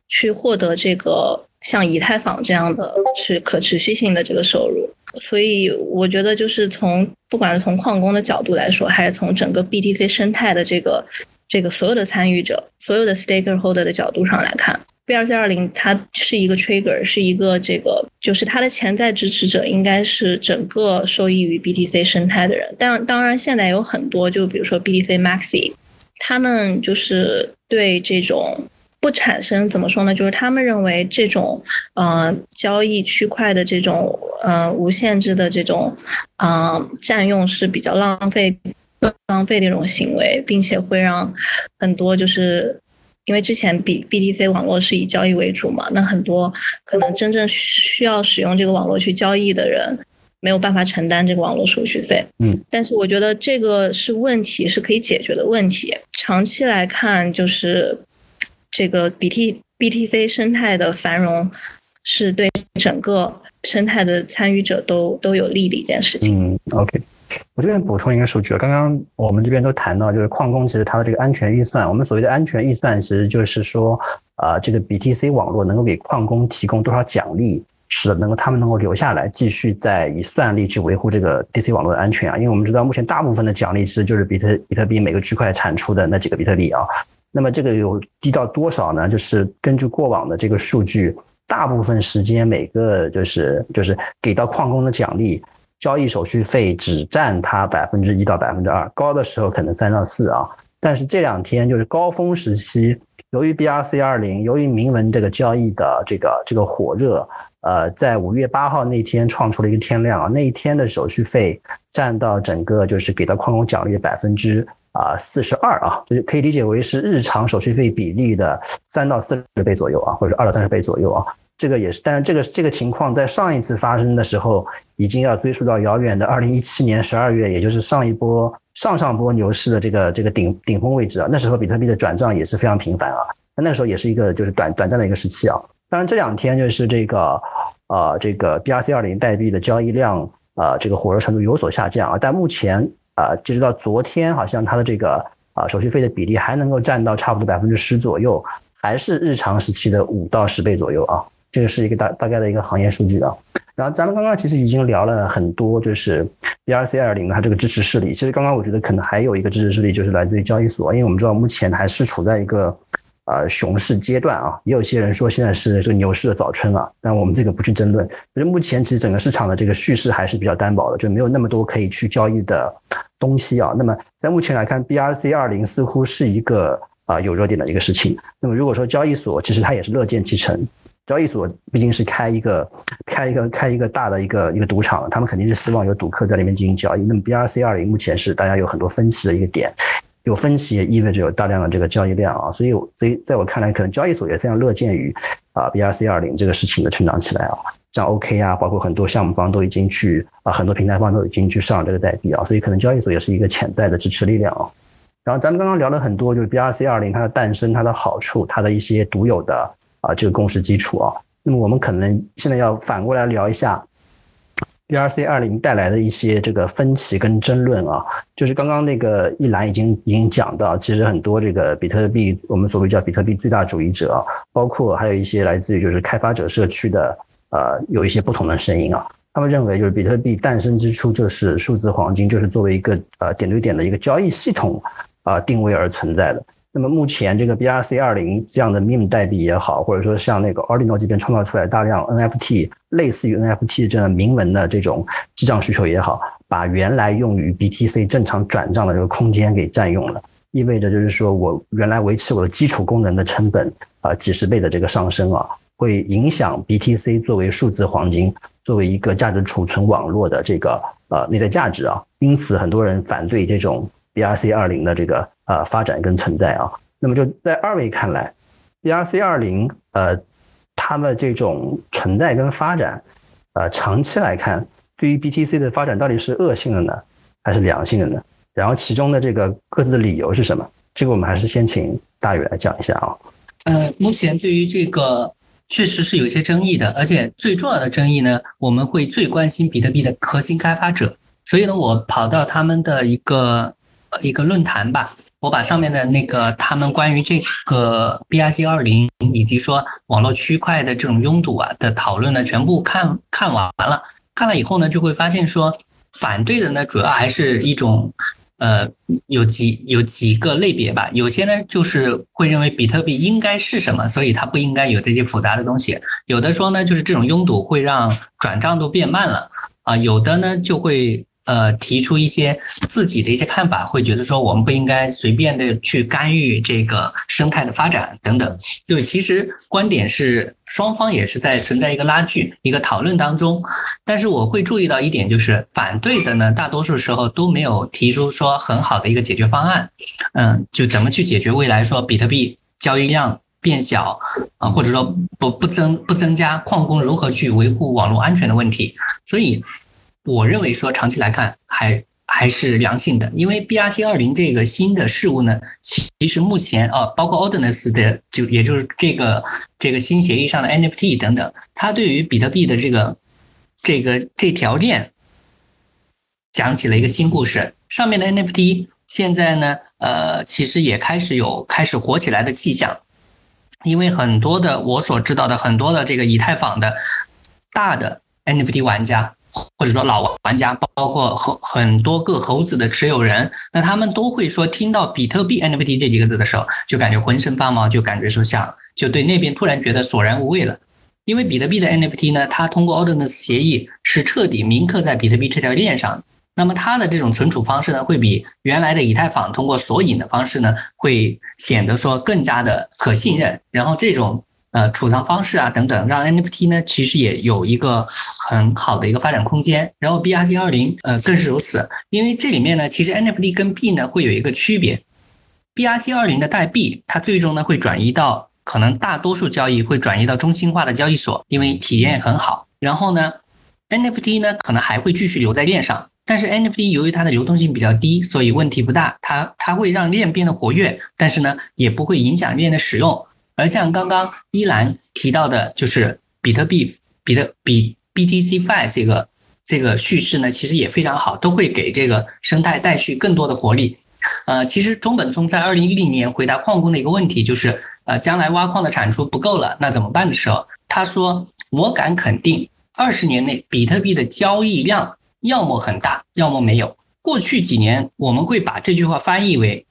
去获得这个像以太坊这样的是可持续性的这个收入？所以我觉得就是从不管是从矿工的角度来说，还是从整个 BTC 生态的这个这个所有的参与者、所有的 stakeholder 的角度上来看。B 二 C 二零，它是一个 trigger，是一个这个，就是它的潜在支持者应该是整个受益于 BTC 生态的人。但当然，现在有很多，就比如说 BTC Maxi，他们就是对这种不产生怎么说呢？就是他们认为这种呃交易区块的这种呃无限制的这种嗯占用是比较浪费浪费的一种行为，并且会让很多就是。因为之前 B BTC 网络是以交易为主嘛，那很多可能真正需要使用这个网络去交易的人，没有办法承担这个网络手续费。嗯，但是我觉得这个是问题，是可以解决的问题。长期来看，就是这个 BT BTC 生态的繁荣，是对整个生态的参与者都都有利的一件事情。嗯，OK。我这边补充一个数据啊，刚刚我们这边都谈到，就是矿工其实它的这个安全预算，我们所谓的安全预算，其实就是说，啊，这个 BTC 网络能够给矿工提供多少奖励，使得能够他们能够留下来，继续在以算力去维护这个 DC 网络的安全啊。因为我们知道，目前大部分的奖励其实就是比特比特币每个区块产出的那几个比特币啊。那么这个有低到多少呢？就是根据过往的这个数据，大部分时间每个就是就是给到矿工的奖励。交易手续费只占它百分之一到百分之二，高的时候可能三到四啊。但是这两天就是高峰时期，由于 BRC 二零，由于铭文这个交易的这个这个火热，呃，在五月八号那天创出了一个天量啊，那一天的手续费占到整个就是给到矿工奖励的百分之啊四十二啊，就是可以理解为是日常手续费比例的三到四十倍左右啊，或者二到三十倍左右啊。这个也是，但是这个这个情况在上一次发生的时候，已经要追溯到遥远的二零一七年十二月，也就是上一波上上波牛市的这个这个顶顶峰位置啊。那时候比特币的转账也是非常频繁啊。那那时候也是一个就是短短暂的一个时期啊。当然这两天就是这个呃这个 BRC 二零代币的交易量啊这个火热程度有所下降啊。但目前啊截止到昨天，好像它的这个啊手续费的比例还能够占到差不多百分之十左右，还是日常时期的五到十倍左右啊。这个是一个大大概的一个行业数据啊，然后咱们刚刚其实已经聊了很多，就是 BRC 二零它这个支持势力。其实刚刚我觉得可能还有一个支持势力，就是来自于交易所，因为我们知道目前还是处在一个呃熊市阶段啊，也有些人说现在是这个牛市的早春了，但我们这个不去争论。就是目前其实整个市场的这个叙事还是比较单薄的，就没有那么多可以去交易的东西啊。那么在目前来看，BRC 二零似乎是一个啊有热点的一个事情。那么如果说交易所其实它也是乐见其成。交易所毕竟是开一个开一个开一个大的一个一个赌场，他们肯定是希望有赌客在里面进行交易。那么 BRC 二零目前是大家有很多分歧的一个点，有分歧也意味着有大量的这个交易量啊，所以所以在我看来，可能交易所也非常乐见于啊 BRC 二零这个事情的成长起来啊，像 OK 啊，包括很多项目方都已经去啊，很多平台方都已经去上这个代币啊，所以可能交易所也是一个潜在的支持力量啊。然后咱们刚刚聊了很多，就是 BRC 二零它的诞生、它的好处、它的一些独有的啊这个共识基础啊。那么我们可能现在要反过来聊一下，BRC 二零带来的一些这个分歧跟争论啊，就是刚刚那个一栏已经已经讲到，其实很多这个比特币，我们所谓叫比特币最大主义者，包括还有一些来自于就是开发者社区的，呃，有一些不同的声音啊，他们认为就是比特币诞生之初就是数字黄金，就是作为一个呃点对点的一个交易系统啊定位而存在的。那么目前这个 BRC 二零这样的 meme 代币也好，或者说像那个 Ordinal 这边创造出来大量 NFT 类似于 NFT 这样铭文的这种记账需求也好，把原来用于 BTC 正常转账的这个空间给占用了，意味着就是说我原来维持我的基础功能的成本啊几十倍的这个上升啊，会影响 BTC 作为数字黄金作为一个价值储存网络的这个呃内在价值啊，因此很多人反对这种 BRC 二零的这个。呃，发展跟存在啊，那么就在二位看来，BRC 二零呃，它的这种存在跟发展，呃，长期来看，对于 BTC 的发展到底是恶性的呢，还是良性的呢？然后其中的这个各自的理由是什么？这个我们还是先请大宇来讲一下啊。呃，目前对于这个确实是有一些争议的，而且最重要的争议呢，我们会最关心比特币的核心开发者，所以呢，我跑到他们的一个一个论坛吧。我把上面的那个他们关于这个 BRC 二零以及说网络区块的这种拥堵啊的讨论呢，全部看看完了。看了以后呢，就会发现说，反对的呢，主要还是一种，呃，有几有几个类别吧。有些呢，就是会认为比特币应该是什么，所以它不应该有这些复杂的东西。有的说呢，就是这种拥堵会让转账都变慢了啊。有的呢，就会。呃，提出一些自己的一些看法，会觉得说我们不应该随便的去干预这个生态的发展等等。就其实观点是双方也是在存在一个拉锯、一个讨论当中。但是我会注意到一点，就是反对的呢，大多数时候都没有提出说很好的一个解决方案。嗯，就怎么去解决未来说比特币交易量变小啊，或者说不不增不增加，矿工如何去维护网络安全的问题。所以。我认为说长期来看还还是良性的，因为 BRC 二零这个新的事物呢，其实目前啊，包括 Ordinals 的就也就是这个这个新协议上的 NFT 等等，它对于比特币的这个这个这条链讲起了一个新故事。上面的 NFT 现在呢，呃，其实也开始有开始火起来的迹象，因为很多的我所知道的很多的这个以太坊的大的 NFT 玩家。或者说老玩家，包括很很多个猴子的持有人，那他们都会说，听到比特币 NFT 这几个字的时候，就感觉浑身发毛，就感觉说像就对那边突然觉得索然无味了。因为比特币的 NFT 呢，它通过 Ordinals 协议是彻底铭刻在比特币这条链上，那么它的这种存储方式呢，会比原来的以太坊通过索引的方式呢，会显得说更加的可信任。然后这种。呃，储藏方式啊，等等，让 NFT 呢，其实也有一个很好的一个发展空间。然后 BRC 二零，呃，更是如此，因为这里面呢，其实 NFT 跟币呢会有一个区别。BRC 二零的代币，它最终呢会转移到可能大多数交易会转移到中心化的交易所，因为体验很好。然后呢，NFT 呢可能还会继续留在链上，但是 NFT 由于它的流动性比较低，所以问题不大。它它会让链变得活跃，但是呢也不会影响链的使用。而像刚刚依兰提到的，就是比特币、比特比 BTC Fi 这个这个叙事呢，其实也非常好，都会给这个生态带去更多的活力。呃，其实中本聪在二零一零年回答矿工的一个问题，就是呃，将来挖矿的产出不够了，那怎么办的时候，他说：“我敢肯定，二十年内比特币的交易量要么很大，要么没有。过去几年，我们会把这句话翻译为。”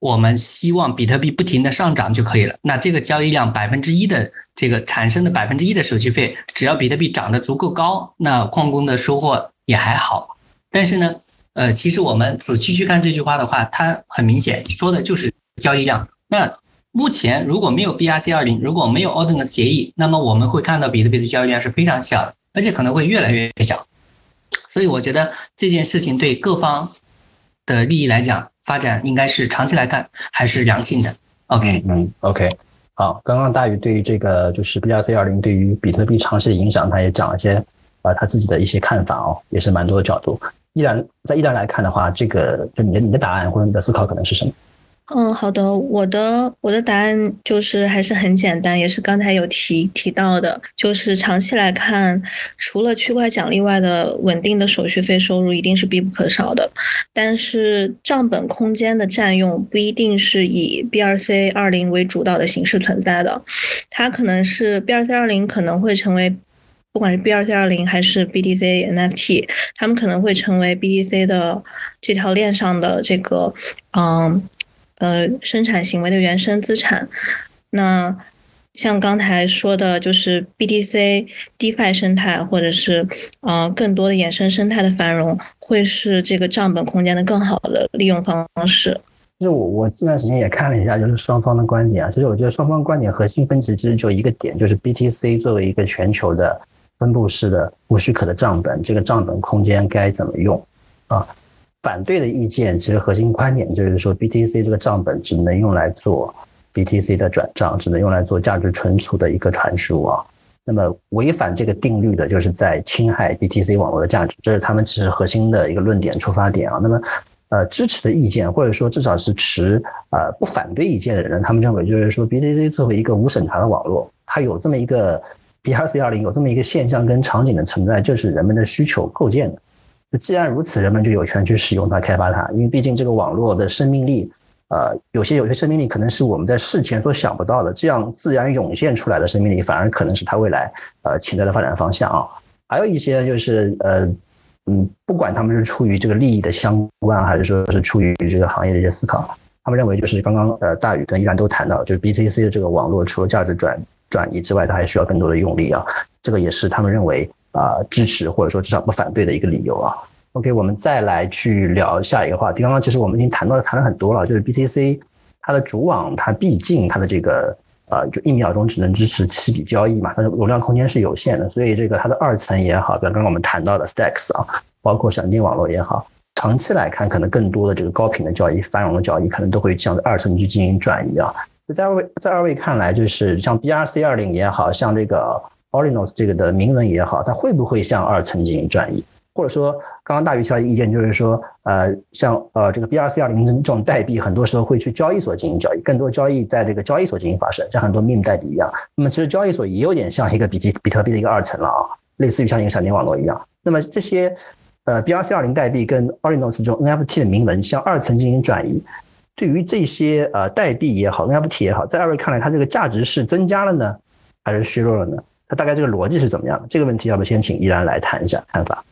我们希望比特币不停的上涨就可以了。那这个交易量百分之一的这个产生的百分之一的手续费，只要比特币涨得足够高，那矿工的收获也还好。但是呢，呃，其实我们仔细去看这句话的话，它很明显说的就是交易量。那目前如果没有 BRC 二零，如果没有 o r d e n 的协议，那么我们会看到比特币的交易量是非常小的，而且可能会越来越小。所以我觉得这件事情对各方的利益来讲，发展应该是长期来看还是良性的。OK，嗯，OK，好，刚刚大宇对于这个就是 BRC 二零对于比特币长期的影响，他也讲了一些啊他自己的一些看法哦，也是蛮多的角度。依然在依然来看的话，这个就你的你的答案或者你的思考可能是什么？嗯，好的，我的我的答案就是还是很简单，也是刚才有提提到的，就是长期来看，除了区块奖励外的稳定的手续费收入一定是必不可少的，但是账本空间的占用不一定是以 BRC 二零为主导的形式存在的，它可能是 BRC 二零可能会成为，不管是 BRC 二零还是 BTC NFT，他们可能会成为 BTC 的这条链上的这个，嗯。呃，生产行为的原生资产，那像刚才说的，就是 BTC DeFi 生态，或者是呃更多的衍生生态的繁荣，会是这个账本空间的更好的利用方式。其实我我这段时间也看了一下，就是双方的观点啊。其实我觉得双方观点核心分歧其实就一个点，就是 BTC 作为一个全球的分布式的无许可的账本，这个账本空间该怎么用啊？反对的意见其实核心观点就是说，BTC 这个账本只能用来做 BTC 的转账，只能用来做价值存储的一个传输啊。那么违反这个定律的，就是在侵害 BTC 网络的价值，这是他们其实核心的一个论点出发点啊。那么，呃，支持的意见或者说至少是持呃不反对意见的人，他们认为就是说，BTC 作为一个无审查的网络，它有这么一个 BRC 二零有这么一个现象跟场景的存在，就是人们的需求构建的。既然如此，人们就有权去使用它、开发它，因为毕竟这个网络的生命力，呃，有些有些生命力可能是我们在事前所想不到的，这样自然涌现出来的生命力，反而可能是它未来呃潜在的发展方向啊。还有一些就是呃嗯，不管他们是出于这个利益的相关，还是说是出于这个行业的一些思考，他们认为就是刚刚呃大宇跟依然都谈到，就是 BTC 的这个网络除了价值转转移之外，它还需要更多的用力啊。这个也是他们认为。啊，支持或者说至少不反对的一个理由啊。OK，我们再来去聊下一个话题。刚刚其实我们已经谈到谈了很多了，就是 BTC 它的主网，它毕竟它的这个呃，就一秒钟只能支持七笔交易嘛，它的容量空间是有限的，所以这个它的二层也好，比如刚刚我们谈到的 Stacks 啊，包括闪电网络也好，长期来看，可能更多的这个高频的交易、繁荣的交易，可能都会向二层去进行转移啊。在二位在二位看来，就是像 BRC 二零也好像这个。Orinos 这个的铭文也好，它会不会向二层进行转移？或者说，刚刚大鱼提到的意见就是说，呃，像呃这个 BRC 二零这种代币，很多时候会去交易所进行交易，更多交易在这个交易所进行发生，像很多 Meme 代币一样。那么其实交易所也有点像一个比特比特币的一个二层了啊，类似于像一个闪电网络一样。那么这些呃 BRC 二零代币跟 Orinos 这种 NFT 的铭文向二层进行转移，对于这些呃代币也好，NFT 也好，在二位看来，它这个价值是增加了呢，还是削弱了呢？它大概这个逻辑是怎么样的？这个问题要不先请依然来谈一下看法。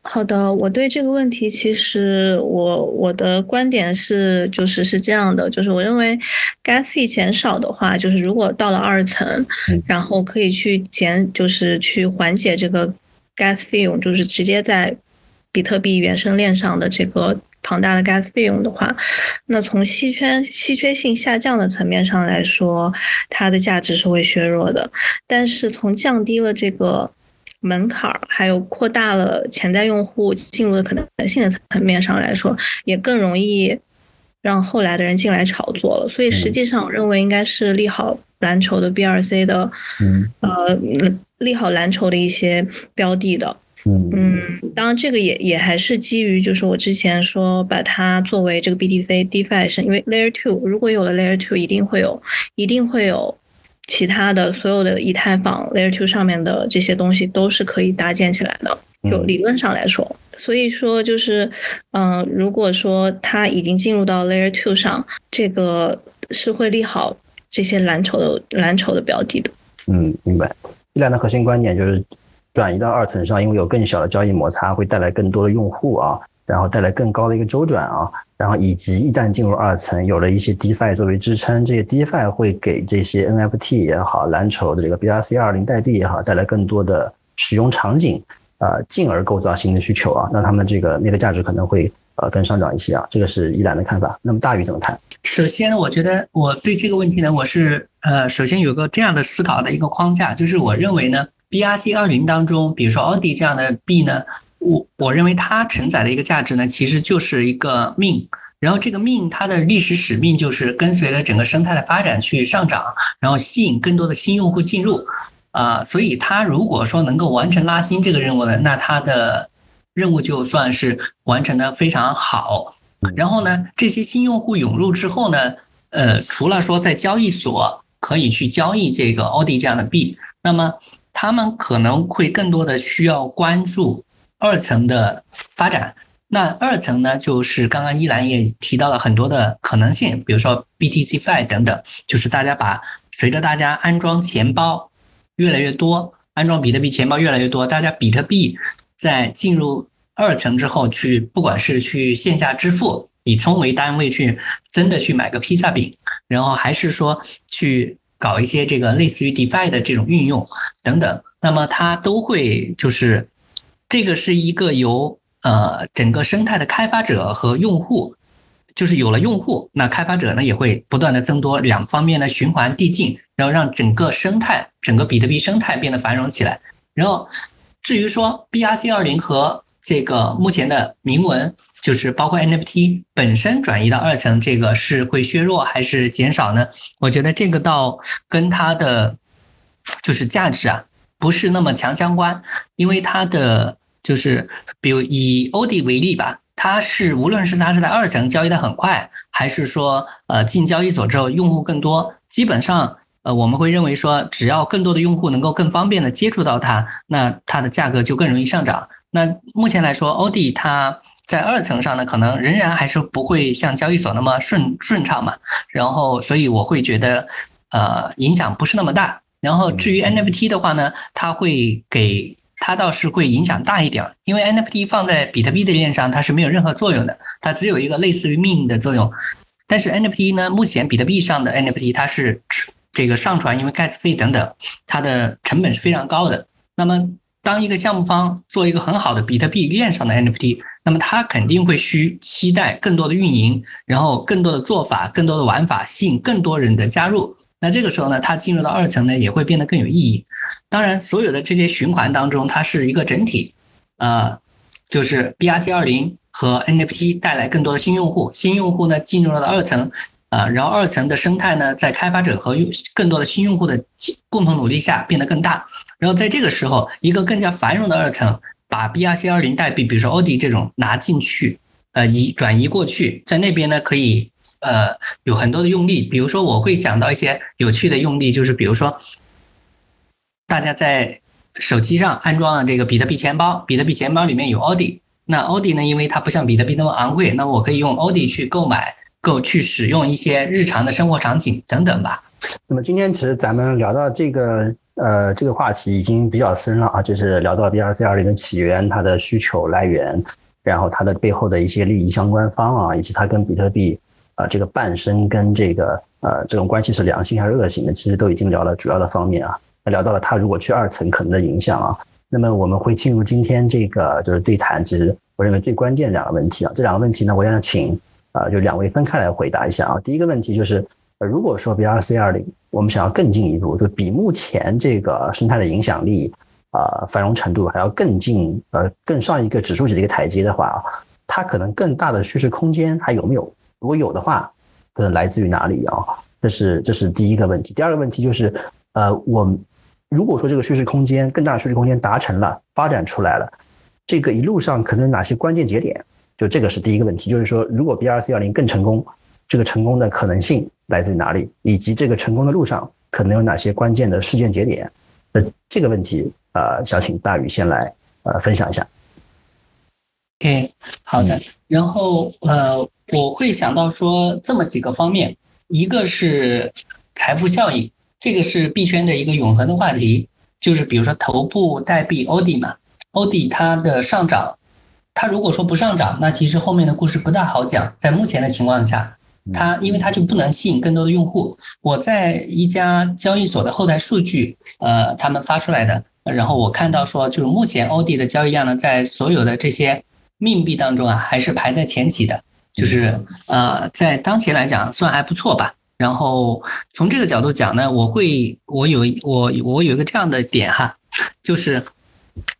好的，我对这个问题其实我我的观点是就是是这样的，就是我认为 gas fee 减少的话，就是如果到了二层，然后可以去减，就是去缓解这个 gas 费用，就是直接在比特币原生链上的这个。庞大的 gas 费用的话，那从稀缺稀缺性下降的层面上来说，它的价值是会削弱的。但是从降低了这个门槛儿，还有扩大了潜在用户进入的可能性的层面上来说，也更容易让后来的人进来炒作了。所以实际上，我认为应该是利好蓝筹的 BRC 的，呃，利好蓝筹的一些标的的。嗯，当然这个也也还是基于，就是我之前说把它作为这个 BTC DeFi 是因为 Layer Two 如果有了 Layer Two，一定会有，一定会有其他的所有的以太坊 Layer Two 上面的这些东西都是可以搭建起来的，就理论上来说，所以说就是，嗯，如果说它已经进入到 Layer Two 上，这个是会利好这些蓝筹的蓝筹的标的的。嗯，明白。一两的核心观点就是。转移到二层上，因为有更小的交易摩擦，会带来更多的用户啊，然后带来更高的一个周转啊，然后以及一旦进入二层，有了一些 DeFi 作为支撑，这些 DeFi 会给这些 NFT 也好，蓝筹的这个 BRC 二零代币也好，带来更多的使用场景，啊，进而构造新的需求啊，让他们这个内在价值可能会呃更上涨一些啊。这个是依兰的看法。那么大宇怎么看？首先，我觉得我对这个问题呢，我是呃，首先有个这样的思考的一个框架，就是我认为呢，BRC 二零当中，比如说奥迪这样的币呢，我我认为它承载的一个价值呢，其实就是一个命。然后这个命它的历史使命就是跟随着整个生态的发展去上涨，然后吸引更多的新用户进入。啊，所以它如果说能够完成拉新这个任务呢，那它的任务就算是完成的非常好。然后呢，这些新用户涌入之后呢，呃，除了说在交易所可以去交易这个奥迪这样的币，那么他们可能会更多的需要关注二层的发展。那二层呢，就是刚刚依兰也提到了很多的可能性，比如说 BTC Fi 等等，就是大家把随着大家安装钱包。越来越多，安装比特币钱包越来越多，大家比特币在进入二层之后，去不管是去线下支付，以充为单位去真的去买个披萨饼，然后还是说去搞一些这个类似于 DeFi 的这种运用等等，那么它都会就是这个是一个由呃整个生态的开发者和用户。就是有了用户，那开发者呢也会不断的增多，两方面的循环递进，然后让整个生态、整个比特币生态变得繁荣起来。然后，至于说 BRC 二零和这个目前的铭文，就是包括 NFT 本身转移到二层，这个是会削弱还是减少呢？我觉得这个倒跟它的就是价值啊不是那么强相关，因为它的就是比如以欧迪为例吧。它是无论是它是在二层交易的很快，还是说呃进交易所之后用户更多，基本上呃我们会认为说，只要更多的用户能够更方便的接触到它，那它的价格就更容易上涨。那目前来说，欧迪它在二层上呢，可能仍然还是不会像交易所那么顺顺畅嘛。然后所以我会觉得呃影响不是那么大。然后至于 NFT 的话呢，它会给。它倒是会影响大一点，因为 NFT 放在比特币的链上，它是没有任何作用的，它只有一个类似于命的作用。但是 NFT 呢，目前比特币上的 NFT 它是这个上传，因为 gas 费等等，它的成本是非常高的。那么当一个项目方做一个很好的比特币链上的 NFT，那么它肯定会需期待更多的运营，然后更多的做法、更多的玩法，吸引更多人的加入。那这个时候呢，它进入到二层呢，也会变得更有意义。当然，所有的这些循环当中，它是一个整体，呃，就是 BRC 二零和 NFT 带来更多的新用户，新用户呢进入了二层，啊，然后二层的生态呢，在开发者和用更多的新用户的共同努力下变得更大。然后在这个时候，一个更加繁荣的二层，把 BRC 二零代币，比如说奥迪这种拿进去，呃，移转移过去，在那边呢可以。呃，有很多的用例，比如说我会想到一些有趣的用例，就是比如说，大家在手机上安装了这个比特币钱包，比特币钱包里面有奥迪，那奥迪呢，因为它不像比特币那么昂贵，那我可以用奥迪去购买，购去使用一些日常的生活场景等等吧。那么今天其实咱们聊到这个呃这个话题已经比较深了啊，就是聊到 BRC 二零的起源、它的需求来源，然后它的背后的一些利益相关方啊，以及它跟比特币。啊，这个伴生跟这个呃这种关系是良性还是恶性的，其实都已经聊了主要的方面啊，聊到了他如果去二层可能的影响啊。那么我们会进入今天这个就是对谈，其实我认为最关键两个问题啊，这两个问题呢，我想请啊就两位分开来回答一下啊。第一个问题就是，如果说 BRC 二零我们想要更进一步，就比目前这个生态的影响力啊繁荣程度还要更进呃更上一个指数级的一个台阶的话，它可能更大的叙事空间还有没有？如果有的话，可能来自于哪里啊？这是这是第一个问题。第二个问题就是，呃，我如果说这个叙事空间更大的叙事空间达成了，发展出来了，这个一路上可能哪些关键节点？就这个是第一个问题。就是说，如果 BRC 二零更成功，这个成功的可能性来自于哪里？以及这个成功的路上可能有哪些关键的事件节点？呃，这个问题呃，想请大宇先来呃分享一下。OK，好的。然后呃。我会想到说这么几个方面，一个是财富效应，这个是币圈的一个永恒的话题，就是比如说头部代币 OD 嘛，OD 它的上涨，它如果说不上涨，那其实后面的故事不大好讲。在目前的情况下，它因为它就不能吸引更多的用户。我在一家交易所的后台数据，呃，他们发出来的，然后我看到说，就是目前欧迪的交易量呢，在所有的这些。命币当中啊，还是排在前几的，就是呃，在当前来讲算还不错吧。然后从这个角度讲呢，我会我有我我有一个这样的点哈，就是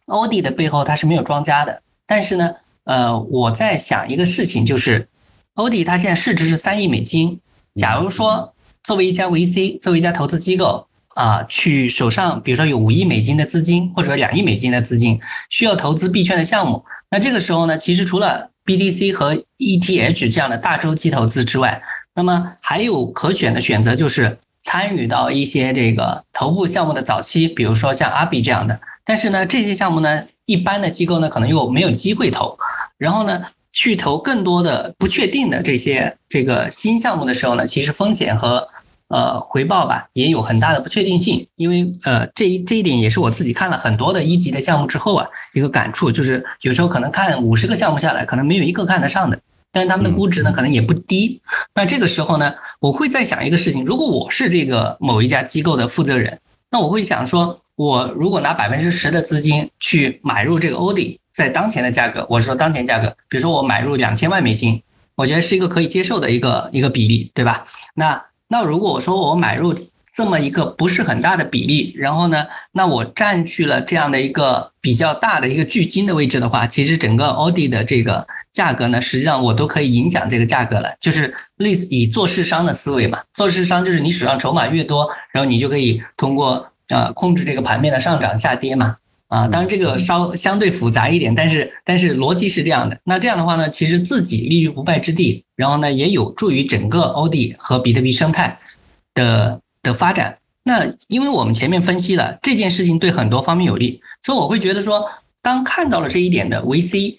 欧迪的背后它是没有庄家的，但是呢，呃，我在想一个事情，就是欧迪它现在市值是三亿美金，假如说作为一家 VC，作为一家投资机构啊，去手上比如说有五亿美金的资金或者两亿美金的资金，需要投资币圈的项目，那这个时候呢，其实除了 BTC 和 ETH 这样的大周期投资之外，那么还有可选的选择就是参与到一些这个头部项目的早期，比如说像阿比这样的。但是呢，这些项目呢，一般的机构呢可能又没有机会投。然后呢，去投更多的不确定的这些这个新项目的时候呢，其实风险和呃回报吧也有很大的不确定性。因为呃这一这一点也是我自己看了很多的一级的项目之后啊一个感触，就是有时候可能看五十个项目下来，可能没有一个看得上的。但是他们的估值呢，可能也不低。那这个时候呢，我会在想一个事情：如果我是这个某一家机构的负责人，那我会想说，我如果拿百分之十的资金去买入这个欧迪，在当前的价格，我是说当前价格，比如说我买入两千万美金，我觉得是一个可以接受的一个一个比例，对吧？那那如果我说我买入这么一个不是很大的比例，然后呢，那我占据了这样的一个比较大的一个巨金的位置的话，其实整个欧迪的这个。价格呢，实际上我都可以影响这个价格了，就是类似以做市商的思维嘛。做市商就是你手上筹码越多，然后你就可以通过呃控制这个盘面的上涨下跌嘛。啊，当然这个稍相对复杂一点，但是但是逻辑是这样的。那这样的话呢，其实自己立于不败之地，然后呢也有助于整个欧迪和比特币生态的的发展。那因为我们前面分析了这件事情对很多方面有利，所以我会觉得说，当看到了这一点的 VC。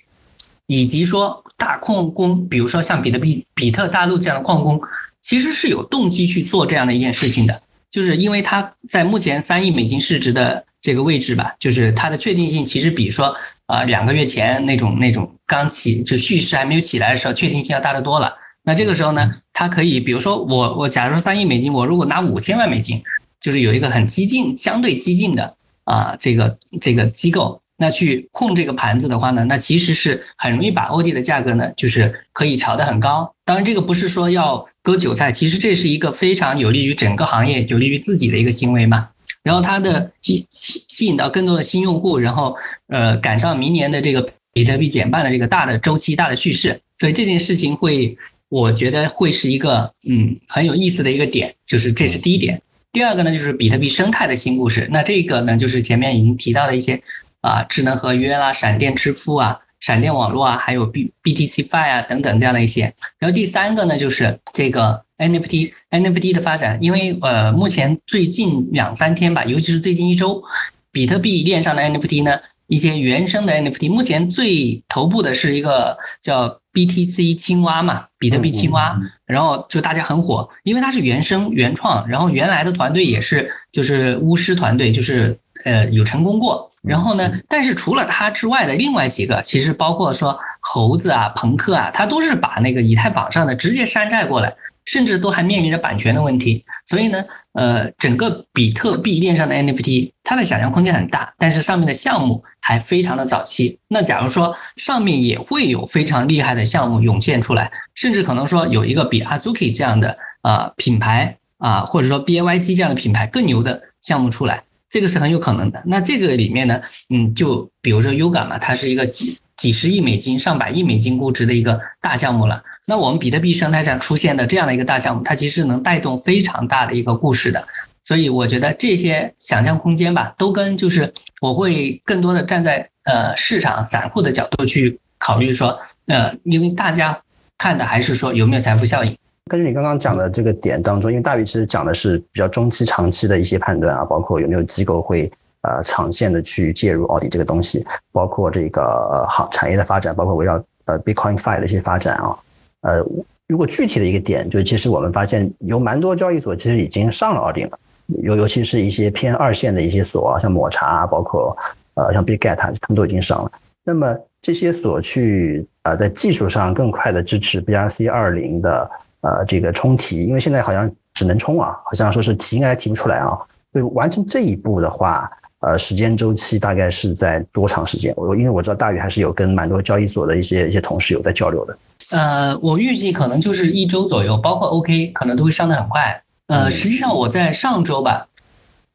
以及说大矿工，比如说像比特币、比特大陆这样的矿工，其实是有动机去做这样的一件事情的，就是因为它在目前三亿美金市值的这个位置吧，就是它的确定性其实比说啊两个月前那种那种刚起就蓄势还没有起来的时候确定性要大得多了。那这个时候呢，它可以比如说我我假如说三亿美金，我如果拿五千万美金，就是有一个很激进、相对激进的啊这个这个机构。那去控这个盘子的话呢，那其实是很容易把欧迪的价格呢，就是可以炒得很高。当然，这个不是说要割韭菜，其实这是一个非常有利于整个行业、有利于自己的一个行为嘛。然后它的吸吸吸引到更多的新用户，然后呃赶上明年的这个比特币减半的这个大的周期、大的叙事，所以这件事情会，我觉得会是一个嗯很有意思的一个点，就是这是第一点。第二个呢，就是比特币生态的新故事。那这个呢，就是前面已经提到的一些。啊，智能合约啦，闪电支付啊，闪电网络啊，还有 B BTC Fi 啊等等这样的一些。然后第三个呢，就是这个 NFT NFT 的发展，因为呃，目前最近两三天吧，尤其是最近一周，比特币链上的 NFT 呢，一些原生的 NFT，目前最头部的是一个叫 BTC 青蛙嘛，比特币青蛙，然后就大家很火，因为它是原生原创，然后原来的团队也是就是巫师团队，就是呃有成功过。然后呢？但是除了它之外的另外几个，其实包括说猴子啊、朋克啊，它都是把那个以太坊上的直接山寨过来，甚至都还面临着版权的问题。所以呢，呃，整个比特币链上的 NFT，它的想象空间很大，但是上面的项目还非常的早期。那假如说上面也会有非常厉害的项目涌现出来，甚至可能说有一个比 Azuki 这样的啊品牌啊，或者说 BAYC 这样的品牌更牛的项目出来。这个是很有可能的。那这个里面呢，嗯，就比如说 Uga 嘛，它是一个几几十亿美金、上百亿美金估值的一个大项目了。那我们比特币生态上出现的这样的一个大项目，它其实能带动非常大的一个故事的。所以我觉得这些想象空间吧，都跟就是我会更多的站在呃市场散户的角度去考虑说，呃，因为大家看的还是说有没有财富效应。根据你刚刚讲的这个点当中，因为大宇其实讲的是比较中期、长期的一些判断啊，包括有没有机构会呃长线的去介入奥迪这个东西，包括这个行产业的发展，包括围绕呃 Bitcoin Fi 的一些发展啊。呃，如果具体的一个点，就其实我们发现有蛮多交易所其实已经上了奥迪了，尤尤其是一些偏二线的一些所啊，像抹茶，包括呃像 Bitget，他们都已经上了。那么这些所去呃在技术上更快的支持 BRC 二零的。呃，这个冲题，因为现在好像只能冲啊，好像说是提应该提不出来啊。就完成这一步的话，呃，时间周期大概是在多长时间？我因为我知道大宇还是有跟蛮多交易所的一些一些同事有在交流的。呃，我预计可能就是一周左右，包括 OK 可能都会上的很快。呃，实际上我在上周吧，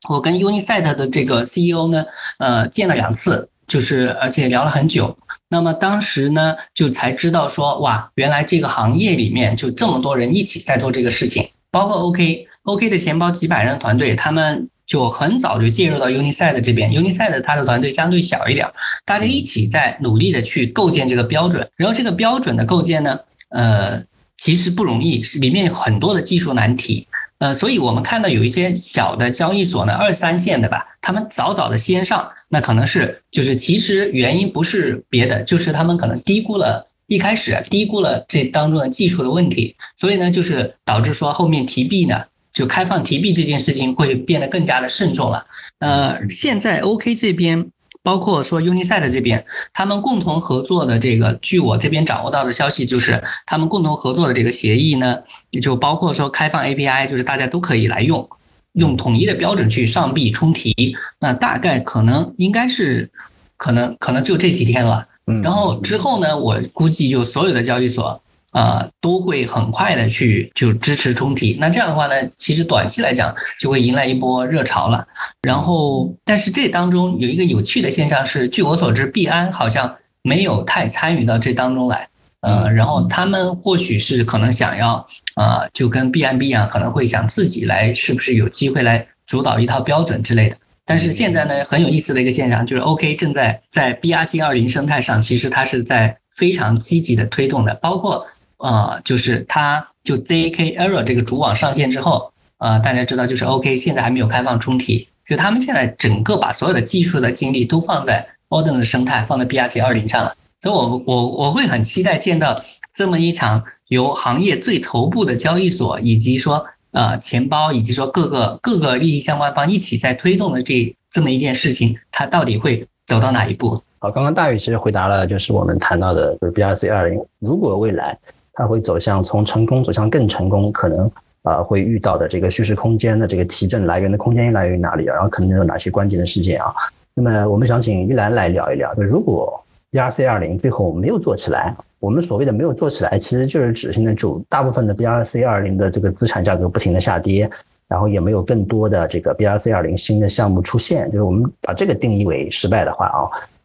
我跟 Unisat 的这个 CEO 呢，呃，见了两次，就是而且聊了很久。那么当时呢，就才知道说，哇，原来这个行业里面就这么多人一起在做这个事情，包括 OK，OK 的钱包几百人的团队，他们。就很早就介入到 Unisat 这边，Unisat 它的团队相对小一点，大家一起在努力的去构建这个标准。然后这个标准的构建呢，呃，其实不容易，是里面有很多的技术难题。呃，所以我们看到有一些小的交易所呢，二三线的吧，他们早早的先上，那可能是就是其实原因不是别的，就是他们可能低估了，一开始低估了这当中的技术的问题，所以呢，就是导致说后面提币呢。就开放提币这件事情会变得更加的慎重了。呃，现在 OK 这边，包括说 Unisat 这边，他们共同合作的这个，据我这边掌握到的消息，就是他们共同合作的这个协议呢，也就包括说开放 API，就是大家都可以来用，用统一的标准去上币冲提。那大概可能应该是，可能可能就这几天了。然后之后呢，我估计就所有的交易所。啊，都会很快的去就支持冲提，那这样的话呢，其实短期来讲就会迎来一波热潮了。然后，但是这当中有一个有趣的现象是，据我所知，币安好像没有太参与到这当中来。呃，然后他们或许是可能想要啊，就跟 BNB 一样，可能会想自己来，是不是有机会来主导一套标准之类的。但是现在呢，很有意思的一个现象就是，OK 正在在 BRC 二零生态上，其实它是在非常积极的推动的，包括。呃，就是它就 ZK Error 这个主网上线之后，呃，大家知道就是 OK，现在还没有开放充提，就他们现在整个把所有的技术的精力都放在 Odin 的生态，放在 BRC 二零上了，所以我我我会很期待见到这么一场由行业最头部的交易所以及说呃钱包以及说各个各个利益相关方一起在推动的这这么一件事情，它到底会走到哪一步？好，刚刚大宇其实回答了，就是我们谈到的，就是 BRC 二零，如果未来。它会走向从成功走向更成功，可能啊会遇到的这个叙事空间的这个提振来源的空间来源于哪里？然后可能有哪些关键的事件啊？那么我们想请一兰来聊一聊，就如果 BRC 二零最后没有做起来，我们所谓的没有做起来，其实就是指现在主大部分的 BRC 二零的这个资产价格不停的下跌，然后也没有更多的这个 BRC 二零新的项目出现，就是我们把这个定义为失败的话啊，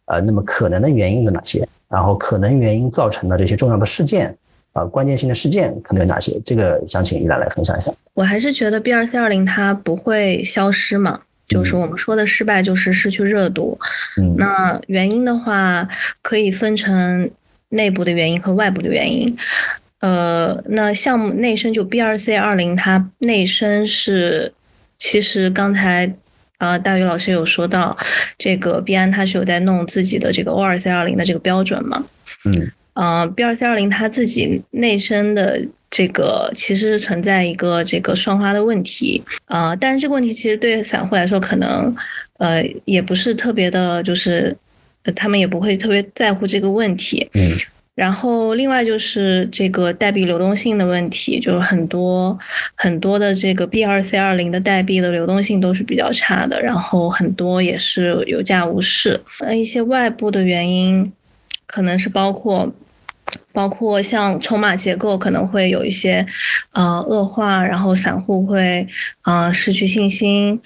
呃，那么可能的原因有哪些？然后可能原因造成的这些重要的事件。啊，关键性的事件可能有哪些？这个想请依兰来分享一下。我还是觉得 B 二 C 二零它不会消失嘛，就是我们说的失败就是失去热度。嗯，那原因的话可以分成内部的原因和外部的原因。呃，那项目内生就 B 二 C 二零它内生是，其实刚才呃大宇老师有说到，这个 B 安它是有在弄自己的这个 O 二 C 二零的这个标准嘛？嗯。呃，B 二 C 二零它自己内生的这个其实存在一个这个双花的问题，啊，但是这个问题其实对散户来说可能，呃，也不是特别的，就是他们也不会特别在乎这个问题。嗯。然后另外就是这个代币流动性的问题，就是很多很多的这个 B 二 C 二零的代币的流动性都是比较差的，然后很多也是有价无市。呃，一些外部的原因可能是包括。包括像筹码结构可能会有一些，呃恶化，然后散户会呃失去信心，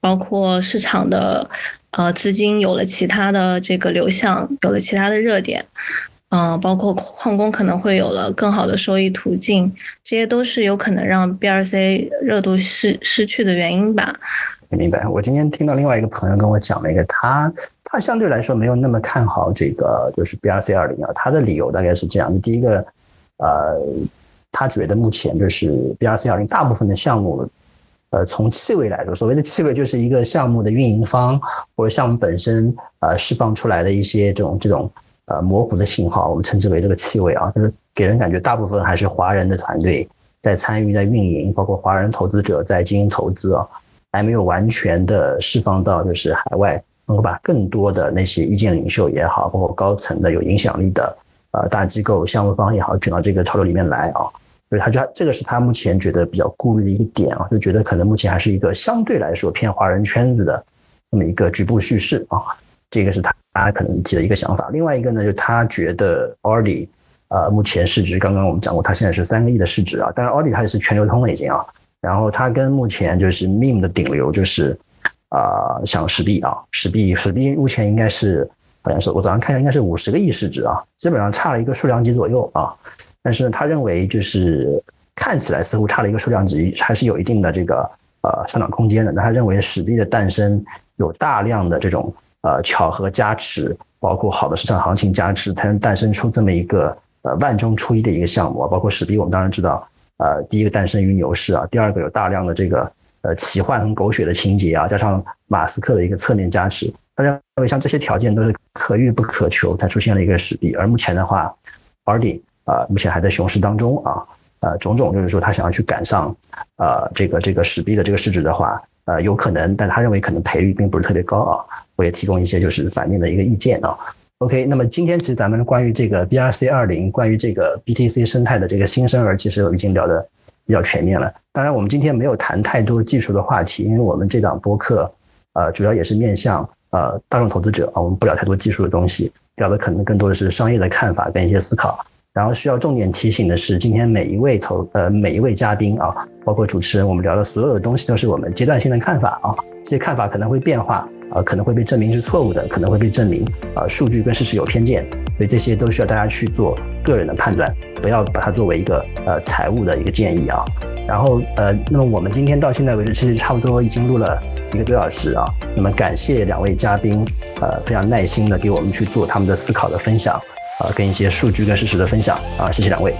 包括市场的呃资金有了其他的这个流向，有了其他的热点，嗯，包括矿工可能会有了更好的收益途径，这些都是有可能让 BRC 热度失失去的原因吧。明白。我今天听到另外一个朋友跟我讲了一个他。他相对来说没有那么看好这个，就是 BRC 二零啊。他的理由大概是这样：第一个，呃，他觉得目前就是 BRC 二零大部分的项目，呃，从气味来说，所谓的气味就是一个项目的运营方或者项目本身呃释放出来的一些这种这种呃模糊的信号，我们称之为这个气味啊，就是给人感觉大部分还是华人的团队在参与在运营，包括华人投资者在进行投资啊，还没有完全的释放到就是海外。能够把更多的那些意见领袖也好，包括高层的有影响力的呃大机构、项目方也好，卷到这个潮流里面来啊，所以他觉得这个是他目前觉得比较顾虑的一个点啊，就觉得可能目前还是一个相对来说偏华人圈子的那么一个局部叙事啊，这个是他他可能提的一个想法。另外一个呢，就是他觉得 Audi 呃目前市值刚刚我们讲过，它现在是三个亿的市值啊，当然 Audi 它也是全流通了已经啊，然后它跟目前就是 Meme 的顶流就是啊像史币啊，史币史币目前应该是好像是我早上看一下应该是五十个亿市值啊，基本上差了一个数量级左右啊，但是呢，他认为就是看起来似乎差了一个数量级，还是有一定的这个。呃，上涨空间的。那他认为史币的诞生有大量的这种呃巧合加持，包括好的市场行情加持，才能诞生出这么一个呃万中出一的一个项目。包括史币，我们当然知道，呃，第一个诞生于牛市啊，第二个有大量的这个呃奇幻和狗血的情节啊，加上马斯克的一个侧面加持，他认为像这些条件都是可遇不可求，才出现了一个史币。而目前的话，Audi 啊，目前还在熊市当中啊。呃，种种就是说，他想要去赶上，呃，这个这个史币的这个市值的话，呃，有可能，但他认为可能赔率并不是特别高啊。我也提供一些就是反面的一个意见啊。OK，那么今天其实咱们关于这个 BRC 二零，关于这个 BTC 生态的这个新生儿，其实我已经聊得比较全面了。当然，我们今天没有谈太多技术的话题，因为我们这档播客，呃，主要也是面向呃大众投资者啊，我们不聊太多技术的东西，聊的可能更多的是商业的看法跟一些思考。然后需要重点提醒的是，今天每一位投呃每一位嘉宾啊，包括主持人，我们聊的所有的东西都是我们阶段性的看法啊，这些看法可能会变化啊，可能会被证明是错误的，可能会被证明啊数据跟事实有偏见，所以这些都需要大家去做个人的判断，不要把它作为一个呃财务的一个建议啊。然后呃，那么我们今天到现在为止，其实差不多已经录了一个多小时啊。那么感谢两位嘉宾，呃，非常耐心的给我们去做他们的思考的分享。啊，跟一些数据跟事实的分享啊，谢谢两位。